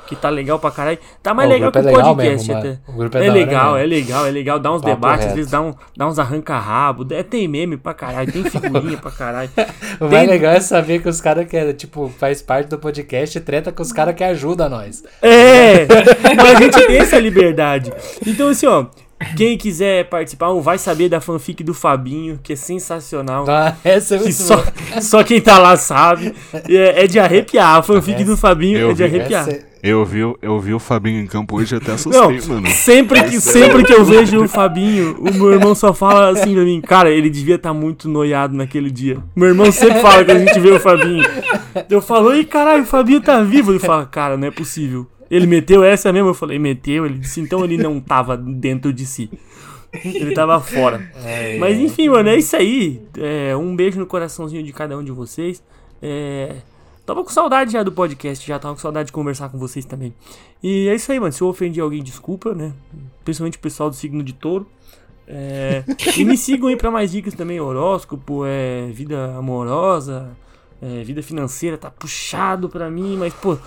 que tá legal pra caralho. Tá mais legal que é o podcast mesmo, até. O grupo é É, legal, é legal, é legal. Dá uns Papo debates, às reto. vezes dá, um, dá uns arranca-rabo, é, tem meme pra caralho, tem figurinha pra caralho. O mais legal é saber que os caras que, tipo, faz parte do podcast e treta com os caras que ajudam nós. É, mas a gente tem essa liberdade. Então, assim, ó, quem quiser participar, vai saber da fanfic do Fabinho, que é sensacional. Ah, essa é Que só, só quem tá lá sabe. É, é de arrepiar. A fanfic do Fabinho é de arrepiar. Essa é- Eu vi, o- eu vi o Fabinho em campo hoje e até Não, assustei, mano. sempre que, sempre que eu vejo o Fabinho, o meu irmão só fala assim pra mim, cara, ele devia estar muito noiado naquele dia. Meu irmão sempre fala quando a gente vê o Fabinho. Eu falo, ei, caralho, o Fabinho tá vivo. Ele fala, cara, não é possível. Ele meteu essa mesmo? Eu falei, meteu. Ele disse, então ele não tava dentro de si. Ele tava fora. Mas enfim, mano, é isso aí. É, um beijo no coraçãozinho de cada um de vocês. É, tava com saudade já do podcast, já tava com saudade de conversar com vocês também. E é isso aí, mano. Se eu ofendi alguém, desculpa, né? Principalmente o pessoal do signo de touro. É, e me sigam aí pra mais dicas também, horóscopo, é, vida amorosa, é, vida financeira, tá puxado pra mim, mas pô,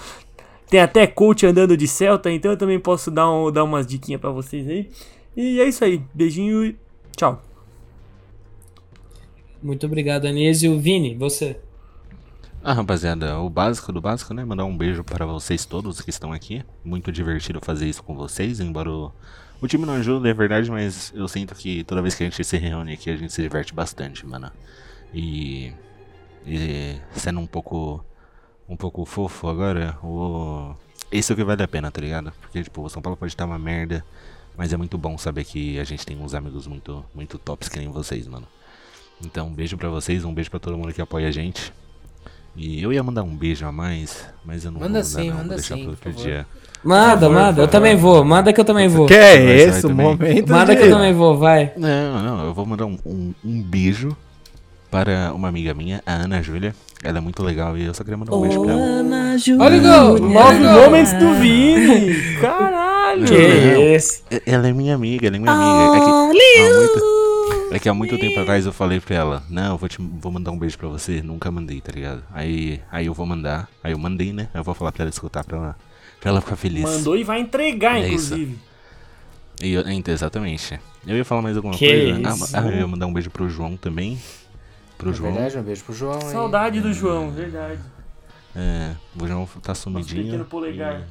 tem até coach andando de Celta, então eu também posso dar, um, dar umas diquinhas pra vocês aí. E é isso aí, beijinho e tchau. Muito obrigado, Anísio. Vini, você. Ah, rapaziada, o básico do básico, né? Mandar um beijo para vocês todos que estão aqui. Muito divertido fazer isso com vocês, embora o, o time não ajude, é verdade, mas eu sinto que toda vez que a gente se reúne aqui, a gente se diverte bastante, mano. E, e sendo um pouco um pouco fofo agora, o isso é o que vale a pena, tá ligado? Porque tipo, o São Paulo pode estar uma merda, mas é muito bom saber que a gente tem uns amigos muito muito tops que nem vocês, mano. Então, um beijo pra vocês, um beijo pra todo mundo que apoia a gente. E eu ia mandar um beijo a mais, mas eu não Manda vou mandar sim, não, manda vou deixar sim, pro outro por favor. dia. Manda, Por manda. Eu favor. também vou. Manda que eu também vou. Que é esse? O momento Manda de... que eu também vou, vai. Não, não, eu vou mandar um, um, um beijo para uma amiga minha, a Ana Júlia. Ela é muito legal e eu só queria mandar um beijo pra ela. Olha o gol! Nove momentos do Vini! Caralho! Que isso? E- Ela é minha amiga, ela é minha amiga. É que, muito, é que há muito tempo atrás eu falei pra ela, não, eu vou, te, vou mandar um beijo pra você, nunca mandei, tá ligado? Aí, aí eu vou mandar, aí eu mandei, né? Eu vou falar pra ela escutar pra ela, pra ela ficar feliz. Mandou e vai entregar, É isso. inclusive. E eu, então, exatamente. Eu ia falar mais alguma Que coisa. Ah, isso. ah, eu ia mandar um beijo pro João também. Pro É João. verdade, um beijo pro João. Saudade do João, verdade. É, o João tá Nosso sumidinho. pequeno polegar.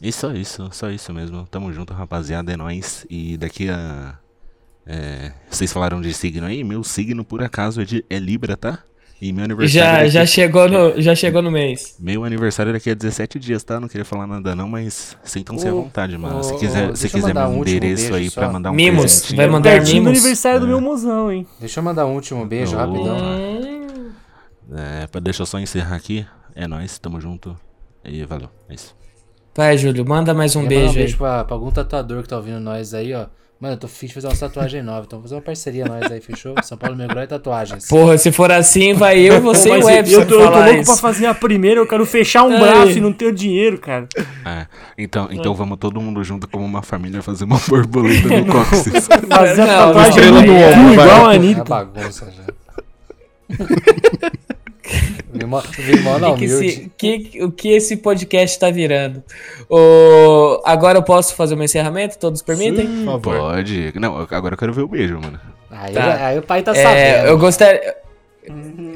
E só isso, só isso mesmo. Tamo junto, rapaziada, é nóis. E daqui a. É, vocês falaram de signo aí? Meu signo, por acaso, é, de, é Libra, tá? E meu aniversário. Já, daqui, já, chegou no, já chegou no mês. Meu aniversário daqui a 17 dias, tá? Não queria falar nada não, mas sintam-se à vontade, mano. se quiser, se eu quiser mandar meu um endereço beijo aí só. pra mandar um Mimos, vai mandar Pertinho do mimos. aniversário do É. meu mozão, hein? Deixa eu mandar um último beijo, Ô. rapidão. É, pra, deixa eu só encerrar aqui. É nóis, tamo junto. E valeu, é isso. Vai, Júlio, manda mais um mandar beijo um aí. beijo pra, pra algum tatuador que tá ouvindo nós aí, ó. Mano, eu tô fixe de fazer uma tatuagem nova, então vamos fazer uma parceria nós aí, fechou? São Paulo Meu Grau e Tatuagens. Porra, se for assim, vai eu, você Pô, e o Epson eu, tô, eu tô louco isso. pra fazer a primeira, eu quero fechar um Aí. braço e não tenho dinheiro, cara. É, então, então vamos todo mundo junto como uma família fazer uma borboleta no cóccix. Fazer a tatuagem no ombro, igual a É Anitta. bagunça já. Vimó, Vimó não, O que, esse, o que esse podcast tá virando? Ô, agora eu posso fazer o meu encerramento? Todos permitem? Por favor. Pode. Não, agora eu quero ver o beijo, mano. Aí, Tá. aí o pai tá É, sabendo. eu gostaria.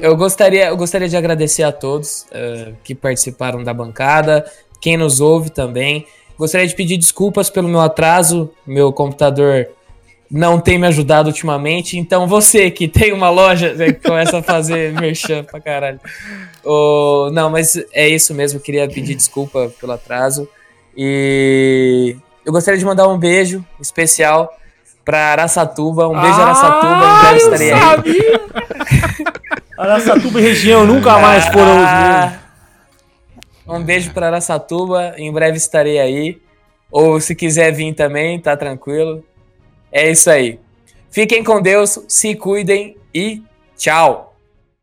Eu gostaria, eu gostaria de agradecer a todos eh, que participaram da bancada, quem nos ouve também. Gostaria de pedir desculpas pelo meu atraso, meu computador não tem me ajudado ultimamente, então você que tem uma loja, você começa a fazer merchan pra caralho. Ô, não, mas é isso mesmo, queria pedir desculpa pelo atraso. E eu gostaria de mandar um beijo especial pra Araçatuba, um beijo Araçatuba, em breve estarei aí. sabia! Araçatuba e região nunca mais foram. Ah, Um beijo para Araçatuba. Em breve estarei aí. Ou se quiser vir também, tá tranquilo. É isso aí. Fiquem com Deus, se cuidem e tchau.